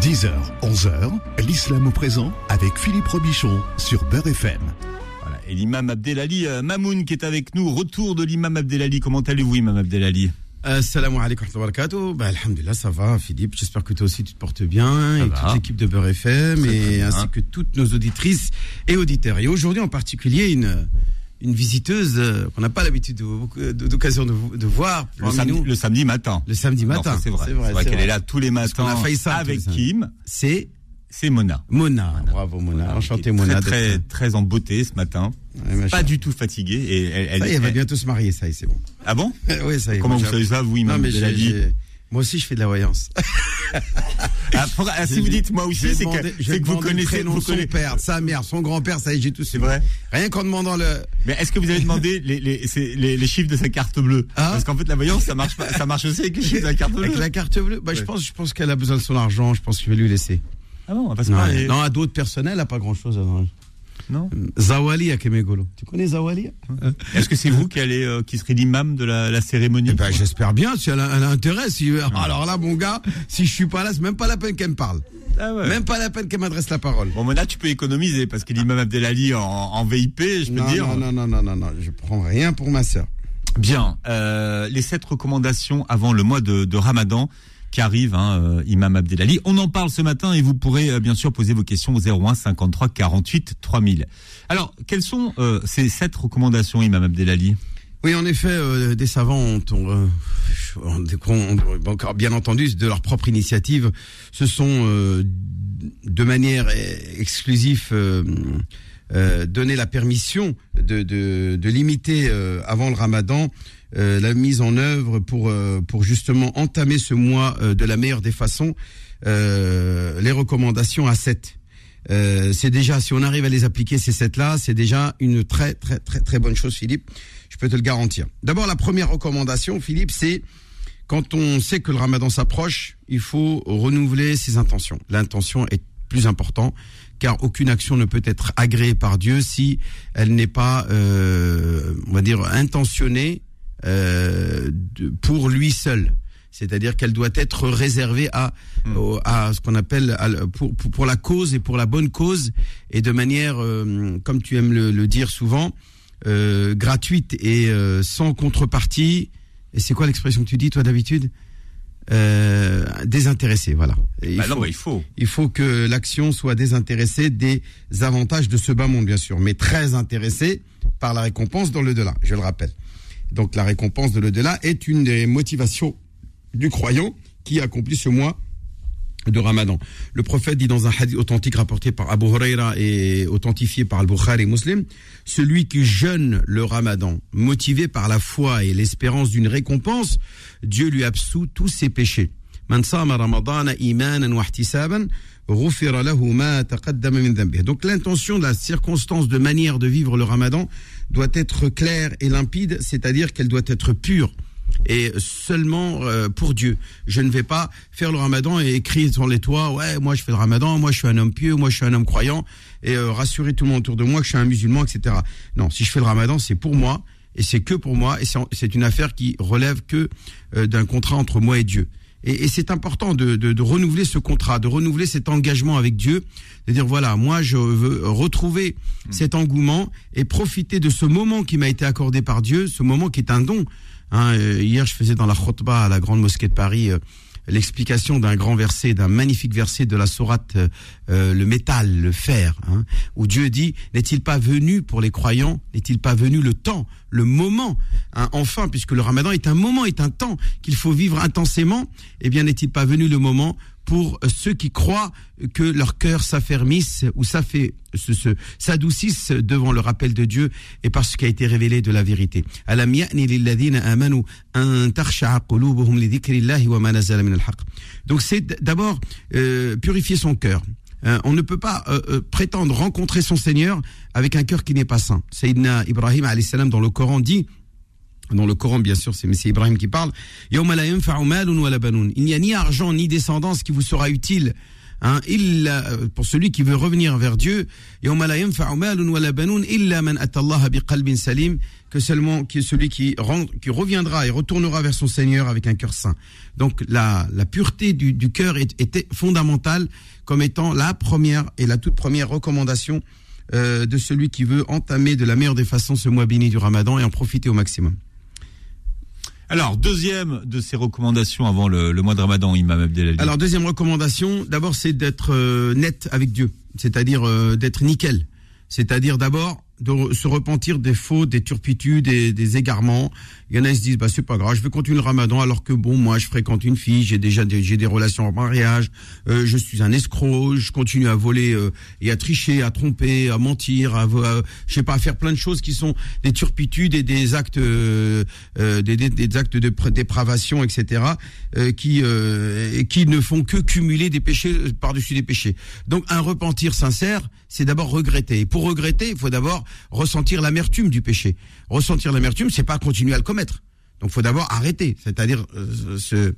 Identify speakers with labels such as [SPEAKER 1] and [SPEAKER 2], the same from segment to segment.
[SPEAKER 1] 10h, 11h, l'islam au présent avec Philippe Robichon sur Beurre FM.
[SPEAKER 2] Voilà. Et l'imam Abdelali euh, Mamoun qui est avec nous. Retour de l'imam Abdelali. Comment allez-vous, imam Abdelali?
[SPEAKER 3] Assalamu alaikum wa barakatuh. Bah, alhamdulillah, ça va, Philippe. J'espère que toi aussi tu te portes bien et
[SPEAKER 2] va.
[SPEAKER 3] toute l'équipe de Beurre FM
[SPEAKER 2] Très,
[SPEAKER 3] et ainsi que toutes nos auditrices et auditeurs. Et aujourd'hui en particulier une une visiteuse euh, qu'on n'a pas l'habitude de- d'occasion de, de voir
[SPEAKER 2] le samedi,
[SPEAKER 3] nous.
[SPEAKER 2] le samedi matin.
[SPEAKER 3] Le samedi matin.
[SPEAKER 2] c'est vrai.
[SPEAKER 3] C'est vrai,
[SPEAKER 2] qu'elle est là tous les matins
[SPEAKER 3] a failli ça,
[SPEAKER 2] avec Kim.
[SPEAKER 3] C'est
[SPEAKER 2] C'est Mona.
[SPEAKER 3] Mona. Bravo Mona.
[SPEAKER 2] Voilà,
[SPEAKER 3] Enchanté
[SPEAKER 2] qui est
[SPEAKER 3] Mona.
[SPEAKER 2] Très, très,
[SPEAKER 3] d'être-
[SPEAKER 2] très en beauté ce matin.
[SPEAKER 3] Ouais.
[SPEAKER 2] Pas du tout fatiguée. Et elle, elle-
[SPEAKER 3] Ça y est, elle va bientôt se marier, ça y est, c'est bon.
[SPEAKER 2] Ah bon
[SPEAKER 3] oui, ça y est.
[SPEAKER 2] Comment vous savez ça, vous,
[SPEAKER 3] j'ai-
[SPEAKER 2] Abdelali
[SPEAKER 3] j'ai- moi aussi, je fais de la voyance.
[SPEAKER 2] Ah, pour- ah, Si vous dites moi aussi, c'est que, vous connaissez, vous
[SPEAKER 3] son père, sa mère, son grand-père, ça y est, j'ai tout.
[SPEAKER 2] C'est vrai.
[SPEAKER 3] Rien qu'en demandant le.
[SPEAKER 2] Mais est-ce que vous avez demandé les, les, les, les chiffres de sa carte bleue?
[SPEAKER 3] Ah.
[SPEAKER 2] Parce qu'en fait, la voyance, ça marche ça marche aussi avec les chiffres de la carte bleue.
[SPEAKER 3] Avec la carte bleue, bah, je pense, je pense qu'elle a besoin de son argent. Je pense que je vais lui laisser.
[SPEAKER 2] Ah bon, va se
[SPEAKER 3] Non, non, à d'autres personnels, elle a pas grand-chose. à-
[SPEAKER 2] Non.
[SPEAKER 3] Zawali à Kemegolo. Tu connais Zawali
[SPEAKER 2] Est-ce que c'est vous qui allez, euh, qui serez l'imam de la, la cérémonie
[SPEAKER 3] Eh ben, j'espère bien. Si elle a, elle a intérêt. Si, alors là, mon gars, si je suis pas là, c'est même pas la peine qu'elle me parle.
[SPEAKER 2] Ah ouais.
[SPEAKER 3] Même pas la peine qu'elle m'adresse la parole.
[SPEAKER 2] Bon, Mona, tu peux économiser parce que l'imam Abdelali en, en VIP, je peux
[SPEAKER 3] non,
[SPEAKER 2] dire.
[SPEAKER 3] non, non, non, non, non, non, je prends rien pour ma sœur.
[SPEAKER 2] Bien. Euh, les sept recommandations avant le mois de, de Ramadan qui arrive, hein, euh, Imam Abdelali. On en parle ce matin et vous pourrez euh, bien sûr poser vos questions au 01 53 48 3000. Alors, quelles sont euh, ces sept recommandations, Imam Abdelali?
[SPEAKER 3] Oui, en effet, des savants ont, bien entendu de leur propre initiative, se sont de manière exclusive donné la permission de, limiter avant le Ramadan la mise en œuvre pour euh, pour justement entamer ce mois euh, de la meilleure des façons. euh, les recommandations à 7. Euh, c'est déjà, si on arrive à les appliquer ces sept là, c'est déjà une très très très très bonne chose, Philippe. Je peux te le garantir. D'abord, la première recommandation, Philippe, c'est quand on sait que le Ramadan s'approche, il faut renouveler ses intentions. L'intention est plus important, car aucune action ne peut être agréée par Dieu si elle n'est pas, euh, on va dire, intentionnée euh, pour lui seul. C'est-à-dire qu'elle doit être réservée à, au- à ce qu'on appelle à pour, pour, pour la cause et pour la bonne cause et de manière, euh, comme tu aimes le, le dire souvent, euh, gratuite et euh, sans contrepartie. Et c'est quoi l'expression que tu dis toi d'habitude? Euh, Désintéressé, voilà. Et il,
[SPEAKER 2] Bah non, bah, il faut.
[SPEAKER 3] il faut que l'action soit désintéressée des avantages de ce bas monde, bien sûr, mais très intéressée par la récompense dans le delà. Je le rappelle. Donc la récompense de l'au-delà est une des motivations du croyant qui accomplit ce mois de Ramadan. Le prophète dit dans un hadith authentique rapporté par Abu Huraira et authentifié par Al-Bukhari Muslim, celui qui jeûne le Ramadan, motivé par la foi et l'espérance d'une récompense, Dieu lui absout tous ses péchés. Donc l'intention la circonstance de manière de vivre le Ramadan doit être claire et limpide, c'est-à-dire qu'elle doit être pure et seulement euh, pour Dieu. Je ne vais pas faire le ramadan et écrire sur les toits, ouais, moi je fais le ramadan, moi je suis un homme pieux, moi je suis un homme croyant, et euh, rassurer tout le monde autour de moi que je suis un musulman, etc. Non, si je fais le ramadan, c'est pour moi, et c'est que pour moi, et c'est- une affaire qui relève que euh, d'un contrat entre moi et Dieu. Et, et c'est important de, de, de renouveler ce contrat, de renouveler cet engagement avec Dieu, de dire voilà, moi je veux retrouver cet engouement et profiter de ce moment qui m'a été accordé par Dieu, ce moment qui est un don. Hein, euh, hier, je faisais dans la khutbah à la grande mosquée de Paris euh, l'explication d'un grand verset, d'un magnifique verset de la sourate euh, le métal, le fer, hein, où Dieu dit n'est-il pas venu pour les croyants, n'est-il pas venu le temps, le moment, hein, enfin, puisque le Ramadan est un moment, est un temps qu'il faut vivre intensément, eh bien n'est-il pas venu le moment pour ceux qui croient que leur cœur s'affermisse ou s'adoucisse devant le rappel de Dieu et par ce qui a été révélé de la vérité? Donc c'est d'abord euh, purifier son cœur. Euh, on ne peut pas euh, euh, prétendre rencontrer son Seigneur avec un cœur qui n'est pas saint. Sayyidina Ibrahim salam dans le Coran dit dans le Coran, bien sûr, c'est M. Ibrahim qui parle. Il n'y a ni argent ni descendance qui vous sera utile. Hein, pour celui qui veut revenir vers Dieu, que seulement que celui qui, rend, qui reviendra et retournera vers son Seigneur avec un cœur saint. Donc la, la pureté du, du cœur est, est fondamentale comme étant la première et la toute première recommandation euh, de celui qui veut entamer de la meilleure des façons ce mois béni du Ramadan et en profiter au maximum.
[SPEAKER 2] Alors, deuxième de ces recommandations avant le, le mois de Ramadan, Imam Abdelali.
[SPEAKER 3] Alors deuxième recommandation, d'abord c'est d'être euh, net avec Dieu, c'est-à-dire euh, d'être nickel. C'est-à-dire d'abord de se repentir des fautes, des turpitudes, des, des égarements. Il y en a qui se disent bah c'est pas grave, je vais continuer le Ramadan alors que bon moi je fréquente une fille, j'ai déjà des, j'ai des relations en mariage, euh, je suis un escroc, je continue à voler euh, et à tricher, à tromper, à mentir, à, je sais pas à faire plein de choses qui sont des turpitudes et des actes euh, euh, des, des- des actes de pr- dépravation etc. euh, qui euh, qui ne font que cumuler des péchés euh, par-dessus des péchés. Donc un repentir sincère, c'est d'abord regretter. Et pour regretter, il faut d'abord ressentir l'amertume du péché. Ressentir l'amertume, c'est pas continuer à le commettre. Donc faut d'abord arrêter, c'est-à-dire euh, se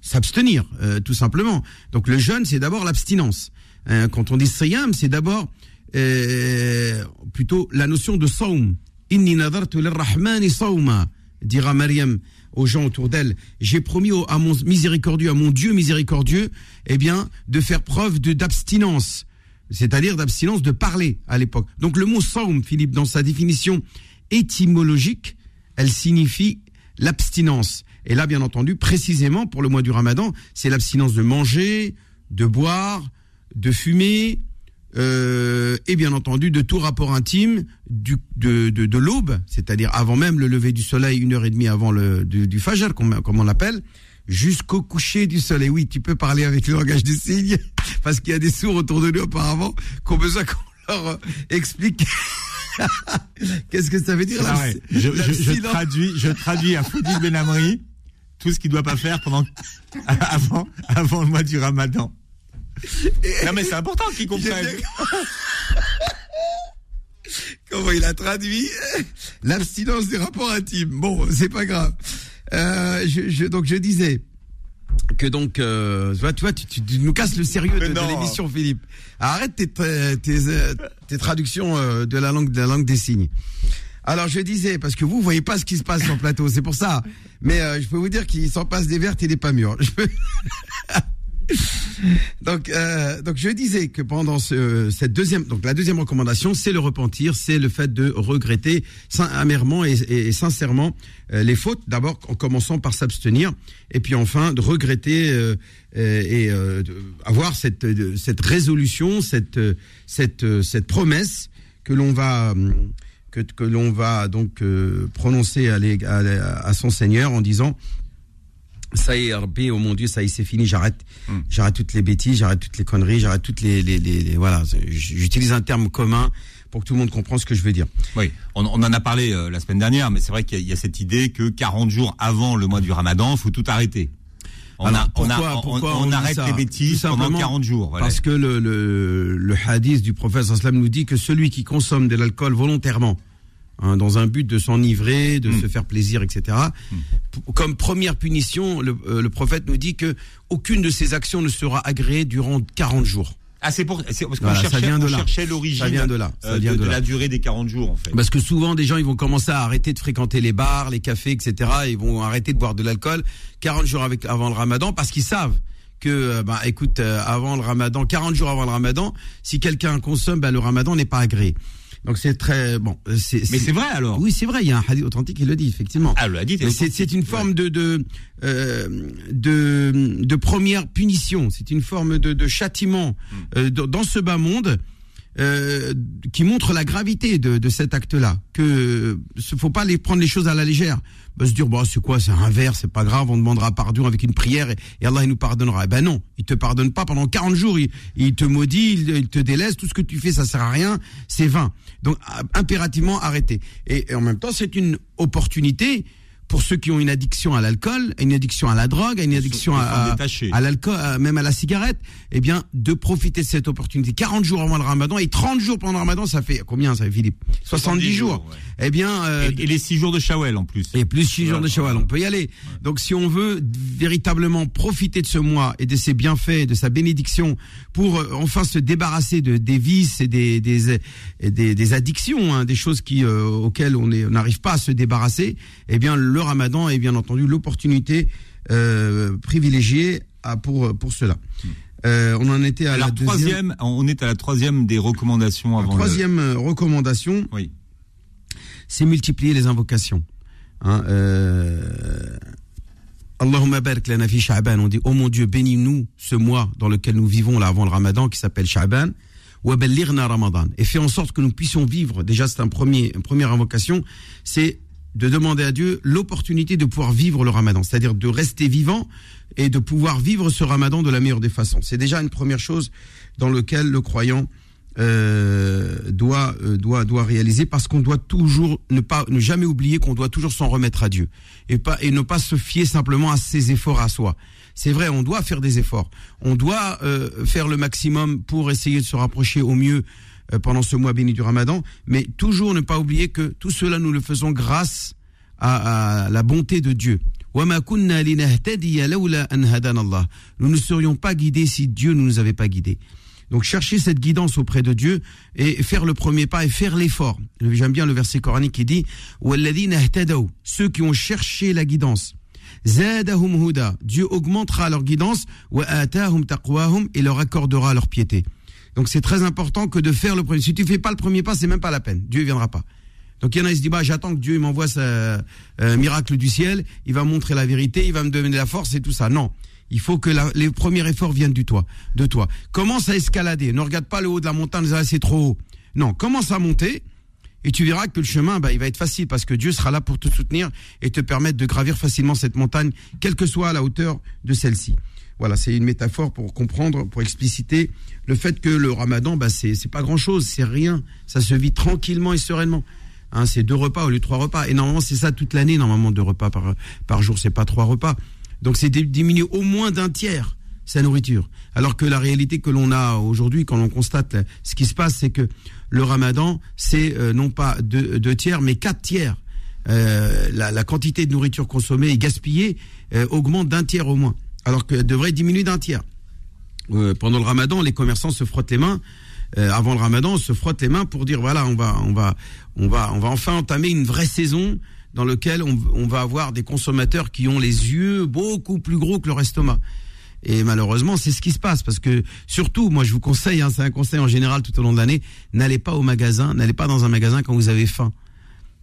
[SPEAKER 3] s'abstenir euh, tout simplement. Donc le jeûne, c'est d'abord l'abstinence. Hein, quand on dit siyam, c'est d'abord euh, plutôt la notion de saum. Inni nadartu lirrahmani sawma, dira Mariam aux gens autour d'elle. J'ai promis à mon miséricordieux, à mon Dieu miséricordieux, eh bien, de faire preuve de d'abstinence, c'est-à-dire d'abstinence de parler à l'époque. Donc le mot saum, Philippe, dans sa définition étymologique, elle signifie l'abstinence. Et là, bien entendu, précisément pour le mois du Ramadan, c'est l'abstinence de manger, de boire, de fumer, euh, et bien entendu de tout rapport intime du, de, de, de l'aube, c'est-à-dire avant même le lever du soleil, une heure et demie avant le du, du fajr, comme, comme on l'appelle, jusqu'au coucher du soleil. Oui, tu peux parler avec le langage des signes, parce qu'il y a des sourds autour de nous apparemment qui ont besoin qu'on leur euh, explique. Qu'est-ce que ça veut dire
[SPEAKER 2] Ah ouais, je, je, je
[SPEAKER 3] l'abstinence
[SPEAKER 2] traduis, je traduis à Foudil Benamri tout ce qu'il doit pas faire pendant avant avant le mois du Ramadan. Non mais c'est important qu'ils comprennent.
[SPEAKER 3] Comment il a traduit? L'abstinence des rapports intimes. Bon, c'est pas grave. Euh, je, je- donc je disais que donc, euh, tu vois, tu, tu, tu- nous casses le sérieux de, l'émission, Philippe. Arrête tes, tes, tes, euh, tes traductions euh, de la langue de la langue des signes. Alors je disais parce que vous voyez pas ce qui se passe sur le plateau, c'est pour ça. Mais euh, je peux vous dire qu'il s'en passe des vertes et des pas mûres. Je peux- donc, euh, donc je disais que pendant ce, cette deuxième, donc la deuxième recommandation, c'est le repentir, c'est le fait de regretter amèrement et, sincèrement euh, les fautes. D'abord en commençant par s'abstenir, et puis enfin de regretter euh, euh, et euh, avoir cette cette résolution, cette cette cette promesse que l'on va que, que l'on va donc prononcer à son Seigneur en disant ça y est, Rabbi, oh mon Dieu, ça y est, c'est fini, j'arrête, j'arrête toutes les bêtises, j'arrête toutes les conneries, j'arrête toutes les, les, les, les- voilà, j'utilise un terme commun pour que tout le monde comprenne ce que je veux dire.
[SPEAKER 2] Oui, on, on en a parlé euh, la semaine dernière, mais c'est vrai qu'il y, a- y a cette idée que 40 jours avant le mois du Ramadan, faut tout arrêter. On,
[SPEAKER 3] Alors,
[SPEAKER 2] a- on, a-
[SPEAKER 3] pourquoi-
[SPEAKER 2] on-
[SPEAKER 3] dit
[SPEAKER 2] arrête les bêtises pendant
[SPEAKER 3] simplement
[SPEAKER 2] 40 jours. voilà.
[SPEAKER 3] Parce que le, le, le hadith du prophète nous dit que celui qui consomme de l'alcool volontairement, hein, dans un but de s'enivrer, de
[SPEAKER 2] Mm.
[SPEAKER 3] se faire plaisir, etc., p- comme première punition, le, euh, le prophète nous dit que aucune de ces actions ne sera agréée durant 40 jours.
[SPEAKER 2] Ah, c'est pour, c'est parce qu'on
[SPEAKER 3] Voilà, ça
[SPEAKER 2] cherchait,
[SPEAKER 3] de
[SPEAKER 2] l'origine
[SPEAKER 3] Ça vient de là, ça
[SPEAKER 2] euh,
[SPEAKER 3] vient
[SPEAKER 2] de,
[SPEAKER 3] de
[SPEAKER 2] de la durée des 40 jours, en fait.
[SPEAKER 3] Parce que souvent, des gens, ils vont commencer à arrêter de fréquenter les bars, les cafés, etc. Ils vont arrêter de boire de l'alcool 40 jours avec, avant le ramadan parce qu'ils savent que, euh, bah, écoute, euh, avant le ramadan, 40 jours avant le ramadan, si quelqu'un consomme, bah, le ramadan n'est pas agréé. Donc c'est très, bon, euh, c'est,
[SPEAKER 2] Mais c'est vrai alors.
[SPEAKER 3] Oui, c'est vrai, il y a un hadith authentique qui le dit, effectivement.
[SPEAKER 2] Ah, le hadith
[SPEAKER 3] c'est, c'est une forme de de, euh, de de première punition. C'est une forme de, de châtiment euh, dans dans ce bas monde euh, qui montre la gravité de, de cet acte-là. Que ne faut pas les prendre les choses à la légère. Bah, se dire bon c'est quoi c'est un verre c'est pas grave on demandera pardon avec une prière et, Allah il nous pardonnera. Eh ben non il te pardonne pas pendant 40 jours il, te maudit il, te délaisse tout ce que tu fais ça sert à rien c'est vain. Donc impérativement arrêter. Et, et en même temps c'est une opportunité pour ceux qui ont une addiction à l'alcool, une addiction à la drogue, une addiction à, à, l'alcool, même à la cigarette, eh bien, de profiter de cette opportunité. 40 jours avant le ramadan et 30 jours pendant le ramadan, ça fait combien ça fait Philippe 70, jours. Eh bien,
[SPEAKER 2] euh, et, les 6 jours de Shawel en plus.
[SPEAKER 3] Et plus 6 jours de Shawel, on peut y aller. Donc si on veut véritablement profiter de ce mois et de ses bienfaits, de sa bénédiction pour euh, enfin se débarrasser de des vices et des des des, des addictions, hein, des choses qui euh, auxquelles on n'arrive pas à se débarrasser, eh bien le Ramadan est bien entendu l'opportunité euh, privilégiée à, pour pour cela.
[SPEAKER 2] Euh, on en était à la troisième. On est à la troisième des recommandations avant.
[SPEAKER 3] La troisième recommandation. Oui. C'est multiplier les invocations. Hein, euh, Allahumma barik lana fi Sha'ban. On dit, oh mon Dieu, bénis-nous ce mois dans lequel nous vivons là avant le Ramadan qui s'appelle Sha'ban. Ramadan. Et fait en sorte que nous puissions vivre. Déjà, c'est un premier, une première invocation. C'est de demander à Dieu l'opportunité de pouvoir vivre le ramadan, c'est-à-dire de rester vivant et de pouvoir vivre ce ramadan de la meilleure des façons. C'est déjà une première chose dans laquelle le croyant euh, doit, euh, doit, doit réaliser parce qu'on doit toujours ne pas ne jamais oublier qu'on doit toujours s'en remettre à Dieu et pas et ne pas se fier simplement à ses efforts à soi. C'est vrai, on doit faire des efforts, on doit euh, faire le maximum pour essayer de se rapprocher au mieux pendant ce mois béni du Ramadan, mais toujours ne pas oublier que tout cela nous le faisons grâce à, la bonté de Dieu. Nous ne serions pas guidés si Dieu ne nous avait pas guidés. Donc chercher cette guidance auprès de Dieu et faire le premier pas et faire l'effort. J'aime bien le verset coranique qui dit ceux qui ont cherché la guidance. Dieu augmentera leur guidance et leur accordera leur piété. Donc c'est très important que de faire le premier. Si tu fais pas le premier pas, c'est même pas la peine. Dieu ne viendra pas. Donc il y en a qui se disent bah j'attends que Dieu m'envoie ce euh, miracle du ciel, il va montrer la vérité, il va me donner la force et tout ça. Non, il faut que les premiers efforts viennent du toi, de toi. Commence à escalader. Ne regarde pas le haut de la montagne, ah, c'est trop haut. Non, commence à monter et tu verras que le chemin, bah, il va être facile parce que Dieu sera là pour te soutenir et te permettre de gravir facilement cette montagne, quelle que soit la hauteur de celle-ci. Voilà, c'est une métaphore pour comprendre, pour expliciter le fait que le ramadan, bah, c'est, pas grand chose, c'est rien. Ça se vit tranquillement et sereinement. Hein, c'est deux repas au lieu de trois repas. Et normalement, c'est ça toute l'année, normalement, deux repas par, par jour, c'est pas trois repas. Donc, c'est diminuer au moins d'un tiers sa nourriture. Alors que la réalité que l'on a aujourd'hui, quand on constate ce qui se passe, c'est que le ramadan, c'est euh, non pas deux, tiers, mais quatre tiers. Euh, la, quantité de nourriture consommée et gaspillée euh, augmente d'un tiers au moins alors qu'elle devrait diminuer d'un tiers. Euh, pendant le ramadan, les commerçants se frottent les mains. Euh, avant le ramadan, on se frotte les mains pour dire voilà, on va, on va, on va, on va enfin entamer une vraie saison dans laquelle on, va avoir des consommateurs qui ont les yeux beaucoup plus gros que leur estomac. Et malheureusement, c'est ce qui se passe parce que surtout, moi, je vous conseille, hein, c'est un conseil en général tout au long de l'année, n'allez pas au magasin, n'allez pas dans un magasin quand vous avez faim.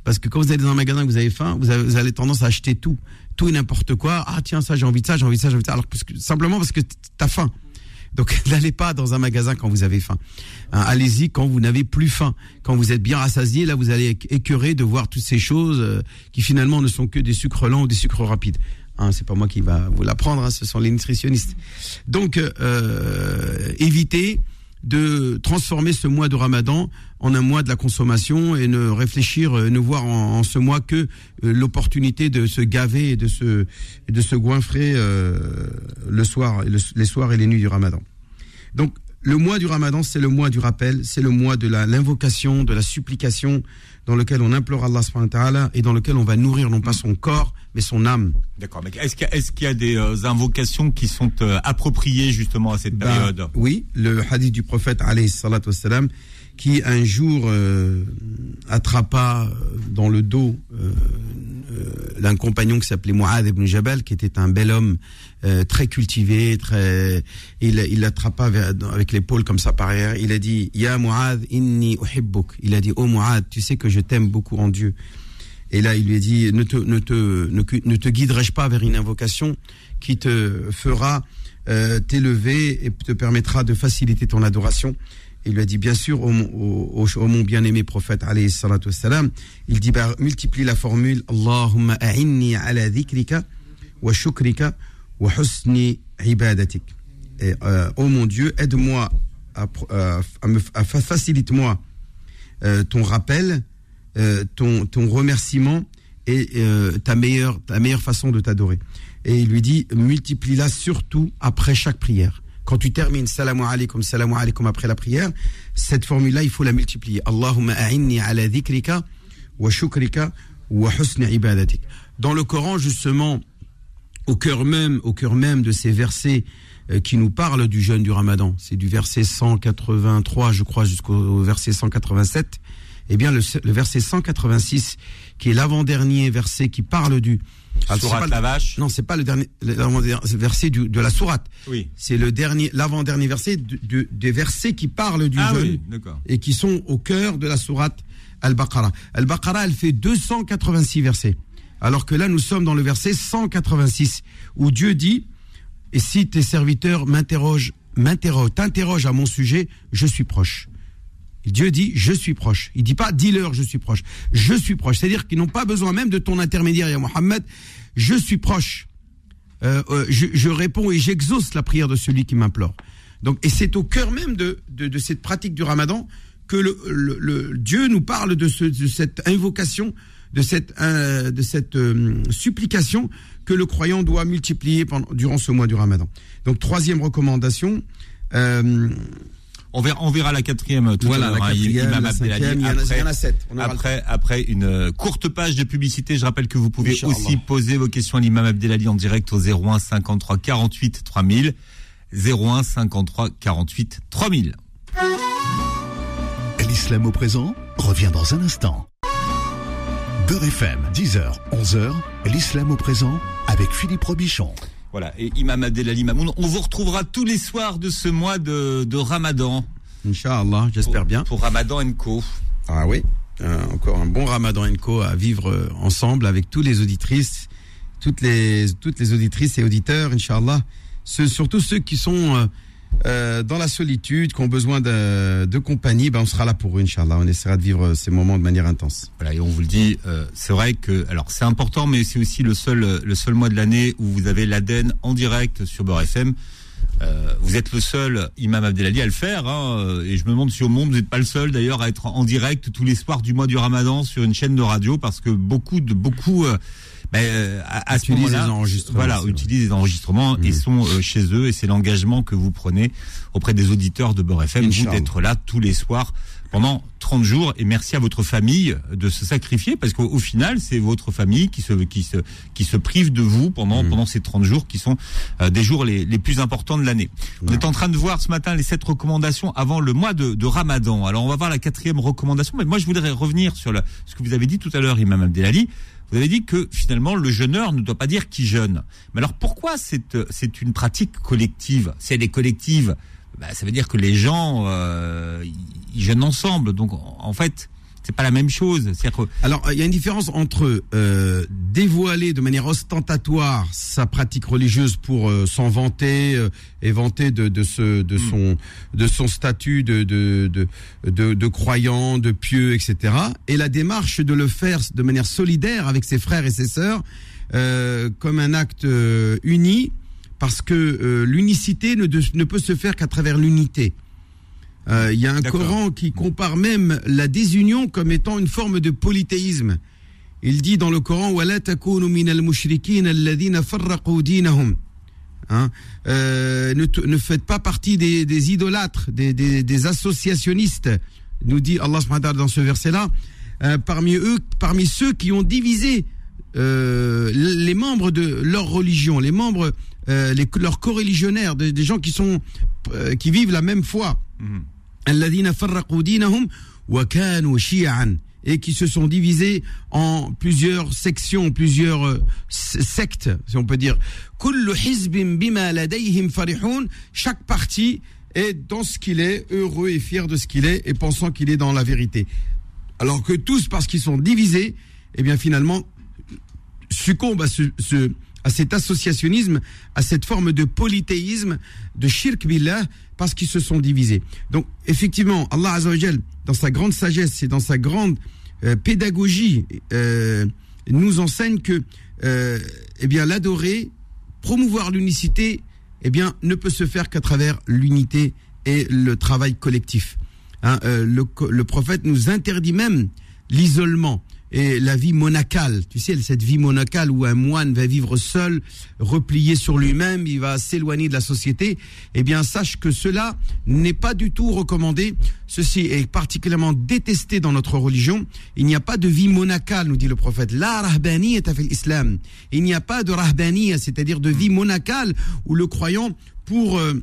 [SPEAKER 3] Parce que quand vous allez dans un magasin que vous avez faim, vous, avez, vous avez tendance à acheter tout tout et n'importe quoi. Ah tiens ça j'ai envie de ça, j'ai envie de ça, j'ai envie de ça. Alors simplement parce que t'as faim. Donc n'allez pas dans un magasin quand vous avez faim. Hein, allez-y quand vous n'avez plus faim. Quand vous êtes bien rassasié, là vous allez écœurer de voir toutes ces choses euh, qui finalement ne sont que des sucres lents ou des sucres rapides. Hein, c'est pas moi qui va vous l'apprendre, hein, ce sont les nutritionnistes. Donc euh, évitez de transformer ce mois de Ramadan en un mois de la consommation et ne réfléchir, euh, ne voir en, ce mois que euh, l'opportunité de se gaver et de se, de se goinfrer euh, le soir, les soirs et les nuits du Ramadan. Donc le mois du Ramadan, c'est le mois du rappel, c'est le mois de l'invocation, de la supplication, dans lequel on implore Allah subhanahu et dans lequel on va nourrir non pas son corps, mais son âme.
[SPEAKER 2] D'accord. Mais est-ce qu'il y, a des invocations qui sont appropriées justement à cette ben, période
[SPEAKER 3] Oui, le hadith du prophète alayhi salatu wassalam, qui un jour euh, attrapa euh, dans le dos euh, d'un compagnon qui s'appelait Mu'adh ibn Jabal, qui était un bel homme très cultivé, très, il, il l'attrapa avec l'épaule comme ça par arrière. Il a dit, Ya Mu'adh, inni uhibbuk. Il a dit, oh Mu'adh, tu sais que je t'aime beaucoup en Dieu. Et là, il lui a dit, ne te, ne te, ne, te guiderai-je pas vers une invocation qui te fera t'élever et te permettra de faciliter ton adoration? Il lui a dit bien sûr au, mon bien-aimé prophète alayhi salatu il dit bah, multiplie la formule Allahumma a'inni ala dhikrika wa shukrika wa husni ibadatik. Et euh, oh mon Dieu, aide-moi à, à, facilite-moi euh, ton rappel, euh, ton, ton remerciement euh, ta meilleure ta meilleure façon de t'adorer. Et il lui dit multiplie-la surtout après chaque prière. Quand tu termines salam alaykum salam alaykum après la prière, cette formule-là, il faut la multiplier. Allahumma a'inni ala dhikrika wa shukrika wa husni ibadatik. Dans le Coran, justement, au cœur même, au cœur même de ces versets euh, qui nous parlent du jeûne du Ramadan, c'est du verset 183, je crois, jusqu'au verset 187. Eh bien, le, le verset 186, qui est l'avant-dernier verset qui parle du
[SPEAKER 2] ah, sourate la vache.
[SPEAKER 3] Non, c'est pas le dernier, verset du, de la sourate.
[SPEAKER 2] Oui.
[SPEAKER 3] C'est le dernier, l'avant-dernier verset de, de, des versets qui parlent du
[SPEAKER 2] ah,
[SPEAKER 3] jeûne
[SPEAKER 2] oui,
[SPEAKER 3] et qui sont au cœur de la sourate Al-Baqarah. Al-Baqarah, elle fait 286 versets. Alors que là, nous sommes dans le verset 186, où Dieu dit, et si tes serviteurs m'interrogent, m'interrogent, t'interrogent à mon sujet, je suis proche. Dieu dit, je suis proche. Il dit pas, dis-leur, je suis proche. Je suis proche. C'est-à-dire qu'ils n'ont pas besoin même de ton intermédiaire, ya Mohammed. Je suis proche. Euh, euh, je, réponds et j'exauce la prière de celui qui m'implore. Donc, et c'est au cœur même de, de, cette pratique du ramadan que le, Dieu nous parle de, ce, de cette invocation, de cette, euh, de cette supplication que le croyant doit multiplier pendant, durant ce mois du ramadan. Donc, troisième recommandation.
[SPEAKER 2] On verra, on verra la quatrième tout
[SPEAKER 3] voilà,
[SPEAKER 2] à l'heure.
[SPEAKER 3] Cinquième, il y, en a,
[SPEAKER 2] après,
[SPEAKER 3] il y en a sept. On aura
[SPEAKER 2] après, après une courte page de publicité, je rappelle que vous pouvez
[SPEAKER 3] Inch'Allah.
[SPEAKER 2] aussi poser vos questions à l'imam Abdelali en direct au 01 53 48 3000. 01 53 48 3000.
[SPEAKER 1] L'islam au présent revient dans un instant. Beurre FM, 10h, 11h, l'islam au présent avec Philippe Robichon.
[SPEAKER 2] Voilà, et Imam Abdelali Mamoun, on vous retrouvera tous les soirs de ce mois de, de Ramadan.
[SPEAKER 3] Inch'Allah, j'espère bien.
[SPEAKER 2] Pour Ramadan Co.
[SPEAKER 3] Ah oui, euh, encore un bon Ramadan Co à vivre euh, ensemble avec tous les auditrices, toutes les, toutes les auditrices et auditeurs, Inch'Allah. Ceux, surtout ceux qui sont euh, euh, dans la solitude, qui ont besoin de, compagnie, ben on sera là pour eux, Inch'Allah. On essaiera de vivre ces moments de manière intense.
[SPEAKER 2] Voilà, et on vous le dit, euh, c'est vrai que, alors c'est important, mais c'est aussi le seul, le seul mois de l'année où vous avez l'ADEN en direct sur Beurre FM. Euh, vous êtes le seul imam Abdelali à le faire, hein, et je me demande si au monde vous n'êtes pas le seul d'ailleurs à être en direct tous les soirs du mois du Ramadan sur une chaîne de radio, parce que beaucoup de beaucoup euh, ben, à, à ce
[SPEAKER 3] Utilisent
[SPEAKER 2] moment-là,
[SPEAKER 3] les enregistrements,
[SPEAKER 2] voilà, utilisent les enregistrements et
[SPEAKER 3] Mhm.
[SPEAKER 2] sont euh, chez eux, et c'est l'engagement que vous prenez auprès des auditeurs de Beurre FM, vous d'être là tous les soirs pendant 30 jours et merci à votre famille de se sacrifier parce qu'au au final c'est votre famille qui se qui se qui se prive de vous pendant
[SPEAKER 3] Mhm.
[SPEAKER 2] pendant ces 30 jours qui sont euh, des jours les, les plus importants de l'année. On est en train de voir ce matin les sept recommandations avant le mois de, de Ramadan. Alors on va voir la quatrième recommandation mais moi je voudrais revenir sur le, ce que vous avez dit tout à l'heure Imam Abdelali. Vous avez dit que finalement le jeûneur ne doit pas dire qui jeûne. Mais alors pourquoi c'est euh, une pratique collective? Si elle est collective, bah, ça veut dire que les gens euh, ils- jeûnent ensemble. Donc en fait, c'est pas la même chose. Que
[SPEAKER 3] Alors, il y a une différence entre euh, dévoiler de manière ostentatoire sa pratique religieuse pour euh, s'en vanter euh, et vanter de, de, ce, de, son, de son statut de, de, de, de, de croyant, de pieux, etc. Et la démarche de le faire de manière solidaire avec ses frères et ses sœurs euh, comme un acte euh, uni, parce que euh, l'unicité ne peut se faire qu'à travers l'unité. Euh, il y a un Coran qui compare même la désunion comme étant une forme de polythéisme. Il dit dans le Coran hein, euh, ne, ne, faites pas partie des, idolâtres, des, associationnistes, nous dit Allah dans ce verset-là. Euh, parmi eux, parmi ceux qui ont divisé euh, les membres de leur religion, les membres, les, leurs coreligionnaires, des, gens qui sont qui vivent la même foi.
[SPEAKER 2] Mhm
[SPEAKER 3] et qui se sont divisés en plusieurs sections, plusieurs euh, sectes, si on peut dire. Chaque parti est dans ce qu'il est, heureux et fier de ce qu'il est, et pensant qu'il est dans la vérité. Alors que tous, parce qu'ils sont divisés, eh bien finalement, succombent à ce, ce à cet associationnisme, à cette forme de polythéisme, de shirk billah, parce qu'ils se sont divisés. Donc, effectivement, Allah Azzawajal, dans sa grande sagesse et dans sa grande euh, pédagogie, euh, nous enseigne que, euh, eh bien, l'adorer, promouvoir l'unicité, eh bien, ne peut se faire qu'à travers l'unité et le travail collectif. Hein, euh, le, le prophète nous interdit même l'isolement. Et la vie monacale. Tu sais, cette vie monacale où un moine va vivre seul, replié sur lui-même, il va s'éloigner de la société. Eh bien, sache que cela n'est pas du tout recommandé. Ceci est particulièrement détesté dans notre religion. Il n'y a pas de vie monacale, nous dit le prophète. La rahbaniya fait l'islam. Il n'y a pas de rahbaniya, c'est-à-dire de vie monacale où le croyant, pour euh,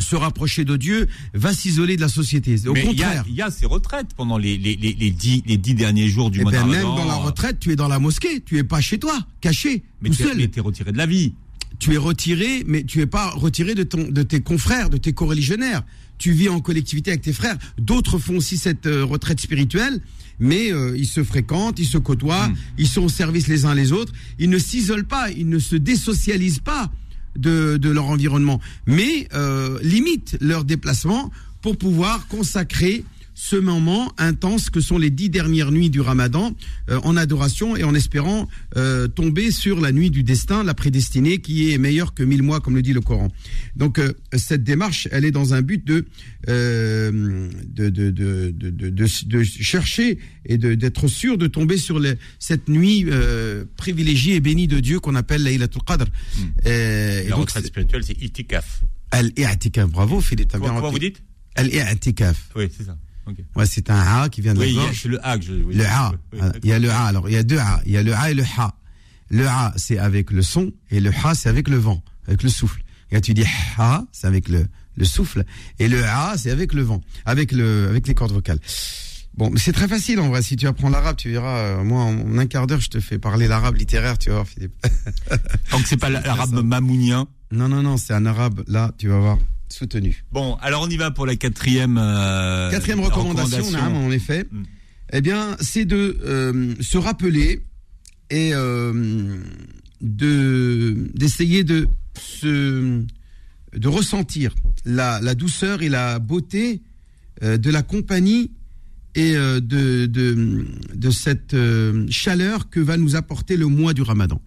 [SPEAKER 3] se rapprocher de Dieu, va s'isoler de la société. Au
[SPEAKER 2] Mais il y a,
[SPEAKER 3] contraire.
[SPEAKER 2] il y a ces retraites pendant les, les, les, les dix, les dix derniers jours du
[SPEAKER 3] Eh
[SPEAKER 2] mois
[SPEAKER 3] ben, même dans la retraite, tu es dans la mosquée, tu es pas chez toi, caché,
[SPEAKER 2] Mais
[SPEAKER 3] tout seul.
[SPEAKER 2] mais t'es retiré de la vie.
[SPEAKER 3] Tu es retiré, mais tu es pas retiré de ton, de tes confrères, de tes coreligionnaires. Tu vis en collectivité avec tes frères. D'autres font aussi cette euh, retraite spirituelle, mais euh, ils se fréquentent, ils se côtoient,
[SPEAKER 2] Hmm.
[SPEAKER 3] ils sont au service les uns les autres. Ils ne s'isolent pas, ils ne se désocialisent pas de, leur environnement, mais euh, limitent leur déplacement pour pouvoir consacrer ce moment intense que sont les dix dernières nuits du Ramadan euh, en adoration et en espérant euh, tomber sur la nuit du destin, la prédestinée, qui est meilleure que mille mois, comme le dit le Coran. Donc euh, cette démarche, elle est dans un but de de, de, de, chercher et d'être sûr de tomber sur les- cette nuit privilégiée et bénie de Dieu qu'on appelle Laylatul Qadr. Euh, et
[SPEAKER 2] La
[SPEAKER 3] donc,
[SPEAKER 2] retraite spirituelle, c'est itikaf.
[SPEAKER 3] Al-I'tikaf, bravo Philippe,
[SPEAKER 2] Comment, comment vous dites?
[SPEAKER 3] Al-I'tikaf.
[SPEAKER 2] Oui, c'est ça. Ok.
[SPEAKER 3] Ouais, c'est un A qui vient de
[SPEAKER 2] Oui,
[SPEAKER 3] la gorge.
[SPEAKER 2] le A que je. oui,
[SPEAKER 3] Le A.
[SPEAKER 2] oui,
[SPEAKER 3] Ah, Il y a le. A. Alors, il y a deux A. Il y a le A et le Ha. Le A, c'est avec le son, et le Ha, c'est avec le vent, avec le souffle. Et là, tu dis Ha, c'est avec le, le souffle, et le A, c'est avec le vent, avec le, avec les cordes vocales. Bon, c'est très facile en vrai. Si tu apprends l'arabe, tu verras. euh, moi, en un quart d'heure, je te fais parler l'arabe littéraire, tu vas voir, Philippe.
[SPEAKER 2] Tant que c'est pas l'arabe mamounien.
[SPEAKER 3] non, non, non, c'est un arabe. Là, tu vas voir, soutenu.
[SPEAKER 2] Bon, alors on y va pour la quatrième. euh,
[SPEAKER 3] Quatrième recommandation, en effet,
[SPEAKER 2] Mm.
[SPEAKER 3] eh bien, c'est de euh, se rappeler et euh, de d'essayer de se de ressentir la, la douceur et la beauté euh, de la compagnie et de, de, de cette chaleur que va nous apporter le mois du Ramadan.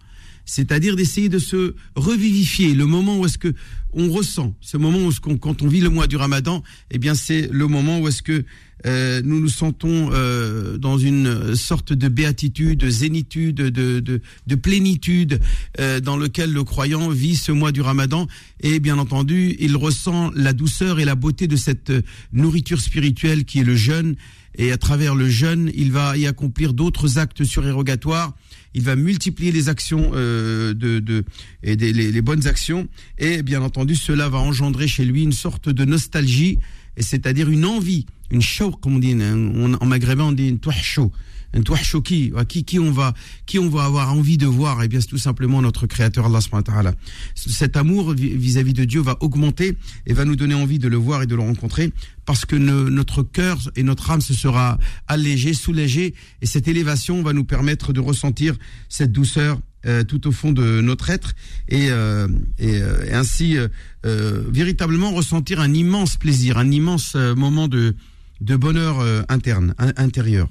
[SPEAKER 3] C'est-à-dire d'essayer de se revivifier le moment où est-ce que on ressent ce moment où quand on vit le mois du Ramadan, eh bien c'est le moment où est-ce que euh, nous nous sentons euh, dans une sorte de béatitude, de zénitude, de, de, de plénitude euh, dans lequel le croyant vit ce mois du Ramadan. Et bien entendu il ressent la douceur et la beauté de cette nourriture spirituelle qui est le jeûne. Et à travers le jeûne il va y accomplir d'autres actes surérogatoires. Il va multiplier les actions de et des, les, les bonnes actions. Et bien entendu cela va engendrer chez lui une sorte de nostalgie et c'est-à-dire une envie une shawq comme on dit en, en maghrébin on dit une touahchou un touahchou qui, qui qui on va qui on va avoir envie de voir et bien c'est tout simplement notre créateur Allah subhanahu cet amour vis- vis-à-vis de Dieu va augmenter et va nous donner envie de le voir et de le rencontrer parce que notre cœur et notre âme se sera allégé soulagé et cette élévation va nous permettre de ressentir cette douceur euh, tout au fond de notre être et, euh, euh, et ainsi euh, euh, véritablement ressentir un immense plaisir, un immense euh, moment de, de bonheur euh, interne, in- intérieur.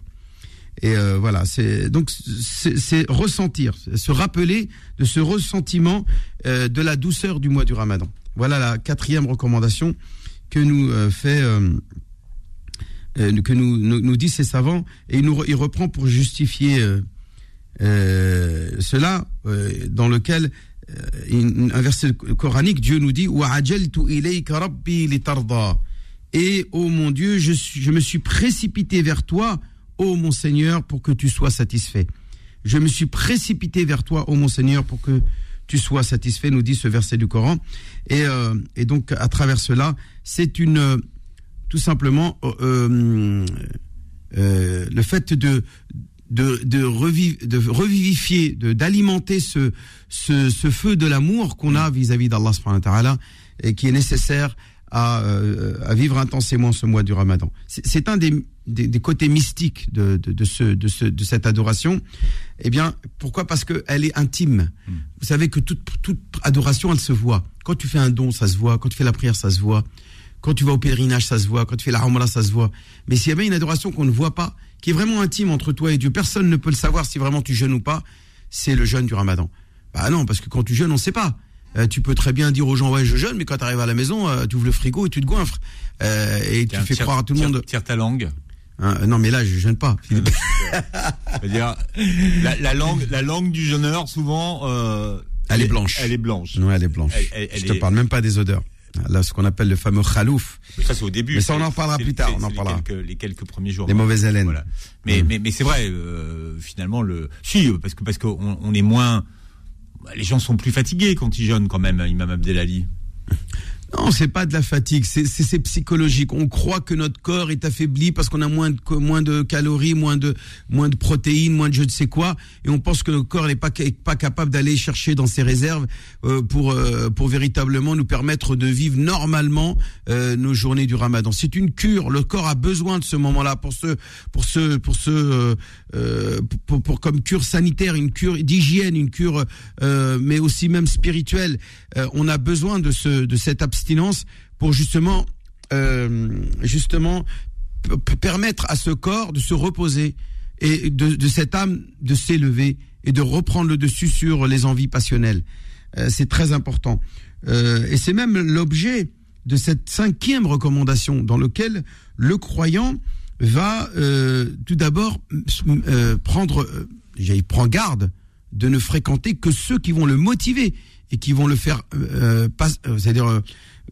[SPEAKER 3] Et euh, voilà, c'est donc c'est ressentir, se rappeler de ce ressentiment euh, de la douceur du mois du Ramadan. Voilà la quatrième recommandation que nous euh, fait euh, euh, que nous, nous nous disent ces savants et il nous il reprend pour justifier euh, cela euh, dans lequel euh, un verset coranique, Dieu nous dit Et ô oh mon Dieu, je, me suis précipité vers toi, ô oh mon Seigneur, pour que tu sois satisfait. Je me suis précipité vers toi, ô oh mon Seigneur, pour que tu sois satisfait, nous dit ce verset du Coran. Et, donc, à travers cela, c'est une. Tout simplement, le fait de, de, de, reviv- de revivifier, de d'alimenter ce, ce, ce feu de l'amour qu'on a vis-à-vis d'Allah subhanahu wa ta'ala et qui est nécessaire à, euh, à vivre intensément ce mois du Ramadan. C'est c'est un des, des, des côtés mystiques de, de, de, ce, de, ce, de cette adoration. Eh bien, pourquoi? Parce qu'elle est intime. Vous savez que toute, toute adoration, elle se voit. Quand tu fais un don, ça se voit. Quand tu fais la prière, ça se voit. Quand tu vas au pèlerinage, ça se voit. Quand tu fais la Umrah, ça se voit. Mais s'il y avait une adoration qu'on ne voit pas, qui est vraiment intime entre toi et Dieu, personne ne peut le savoir si vraiment tu jeûnes ou pas, c'est le jeûne du ramadan. Bah non, parce que quand tu jeûnes, on ne sait pas. Euh, tu peux très bien dire aux gens, ouais, je jeûne, mais quand tu arrives à la maison, euh, tu ouvres le frigo et tu te goinfres. Euh, et tu fais
[SPEAKER 2] tire-
[SPEAKER 3] croire à tout le
[SPEAKER 2] tire-
[SPEAKER 3] monde.
[SPEAKER 2] Tire ta langue.
[SPEAKER 3] Hein, non, mais là, je jeûne pas.
[SPEAKER 2] La, la langue, la langue du jeûneur, souvent,
[SPEAKER 3] Elle est blanche.
[SPEAKER 2] Elle est blanche.
[SPEAKER 3] Ouais, elle est blanche.
[SPEAKER 2] Elle- elle- elle
[SPEAKER 3] je te
[SPEAKER 2] est-
[SPEAKER 3] parle même pas des odeurs. Là, ce qu'on appelle le fameux khalouf.
[SPEAKER 2] Mais ça, c'est au début.
[SPEAKER 3] Mais ça, on en reparlera
[SPEAKER 2] c'est-
[SPEAKER 3] plus tard, on en parlera.
[SPEAKER 2] Les quelques, les quelques premiers jours.
[SPEAKER 3] Les mauvaises haleines.
[SPEAKER 2] Voilà. Mais,
[SPEAKER 3] Mm.
[SPEAKER 2] mais, mais c'est vrai, euh, finalement, le, si, euh, parce que, parce qu'on on est moins, bah, les gens sont plus fatigués quand ils jeûnent quand même, Imam Abdelali.
[SPEAKER 3] Non, c'est pas de la fatigue, c'est psychologique. On croit que notre corps est affaibli parce qu'on a moins de moins de calories, moins de moins de protéines, moins de je ne sais quoi, et on pense que notre corps n'est pas pas capable d'aller chercher dans ses réserves euh, pour euh, pour véritablement nous permettre de vivre normalement euh, nos journées du Ramadan. C'est une cure. Le corps a besoin de ce moment-là pour ce pour ce pour ce euh, euh, pour, pour comme cure sanitaire, une cure d'hygiène, une cure euh, mais aussi même spirituelle. On a besoin de ce de cette abstinence pour justement euh, justement permettre à ce corps de se reposer et de, cette âme de s'élever et de reprendre le dessus sur les envies passionnelles. Euh, c'est très important. Euh, et c'est même l'objet de cette cinquième recommandation dans lequel le croyant va tout d'abord prendre, il prend garde de ne fréquenter que ceux qui vont le motiver et qui vont le faire, pas, c'est-à-dire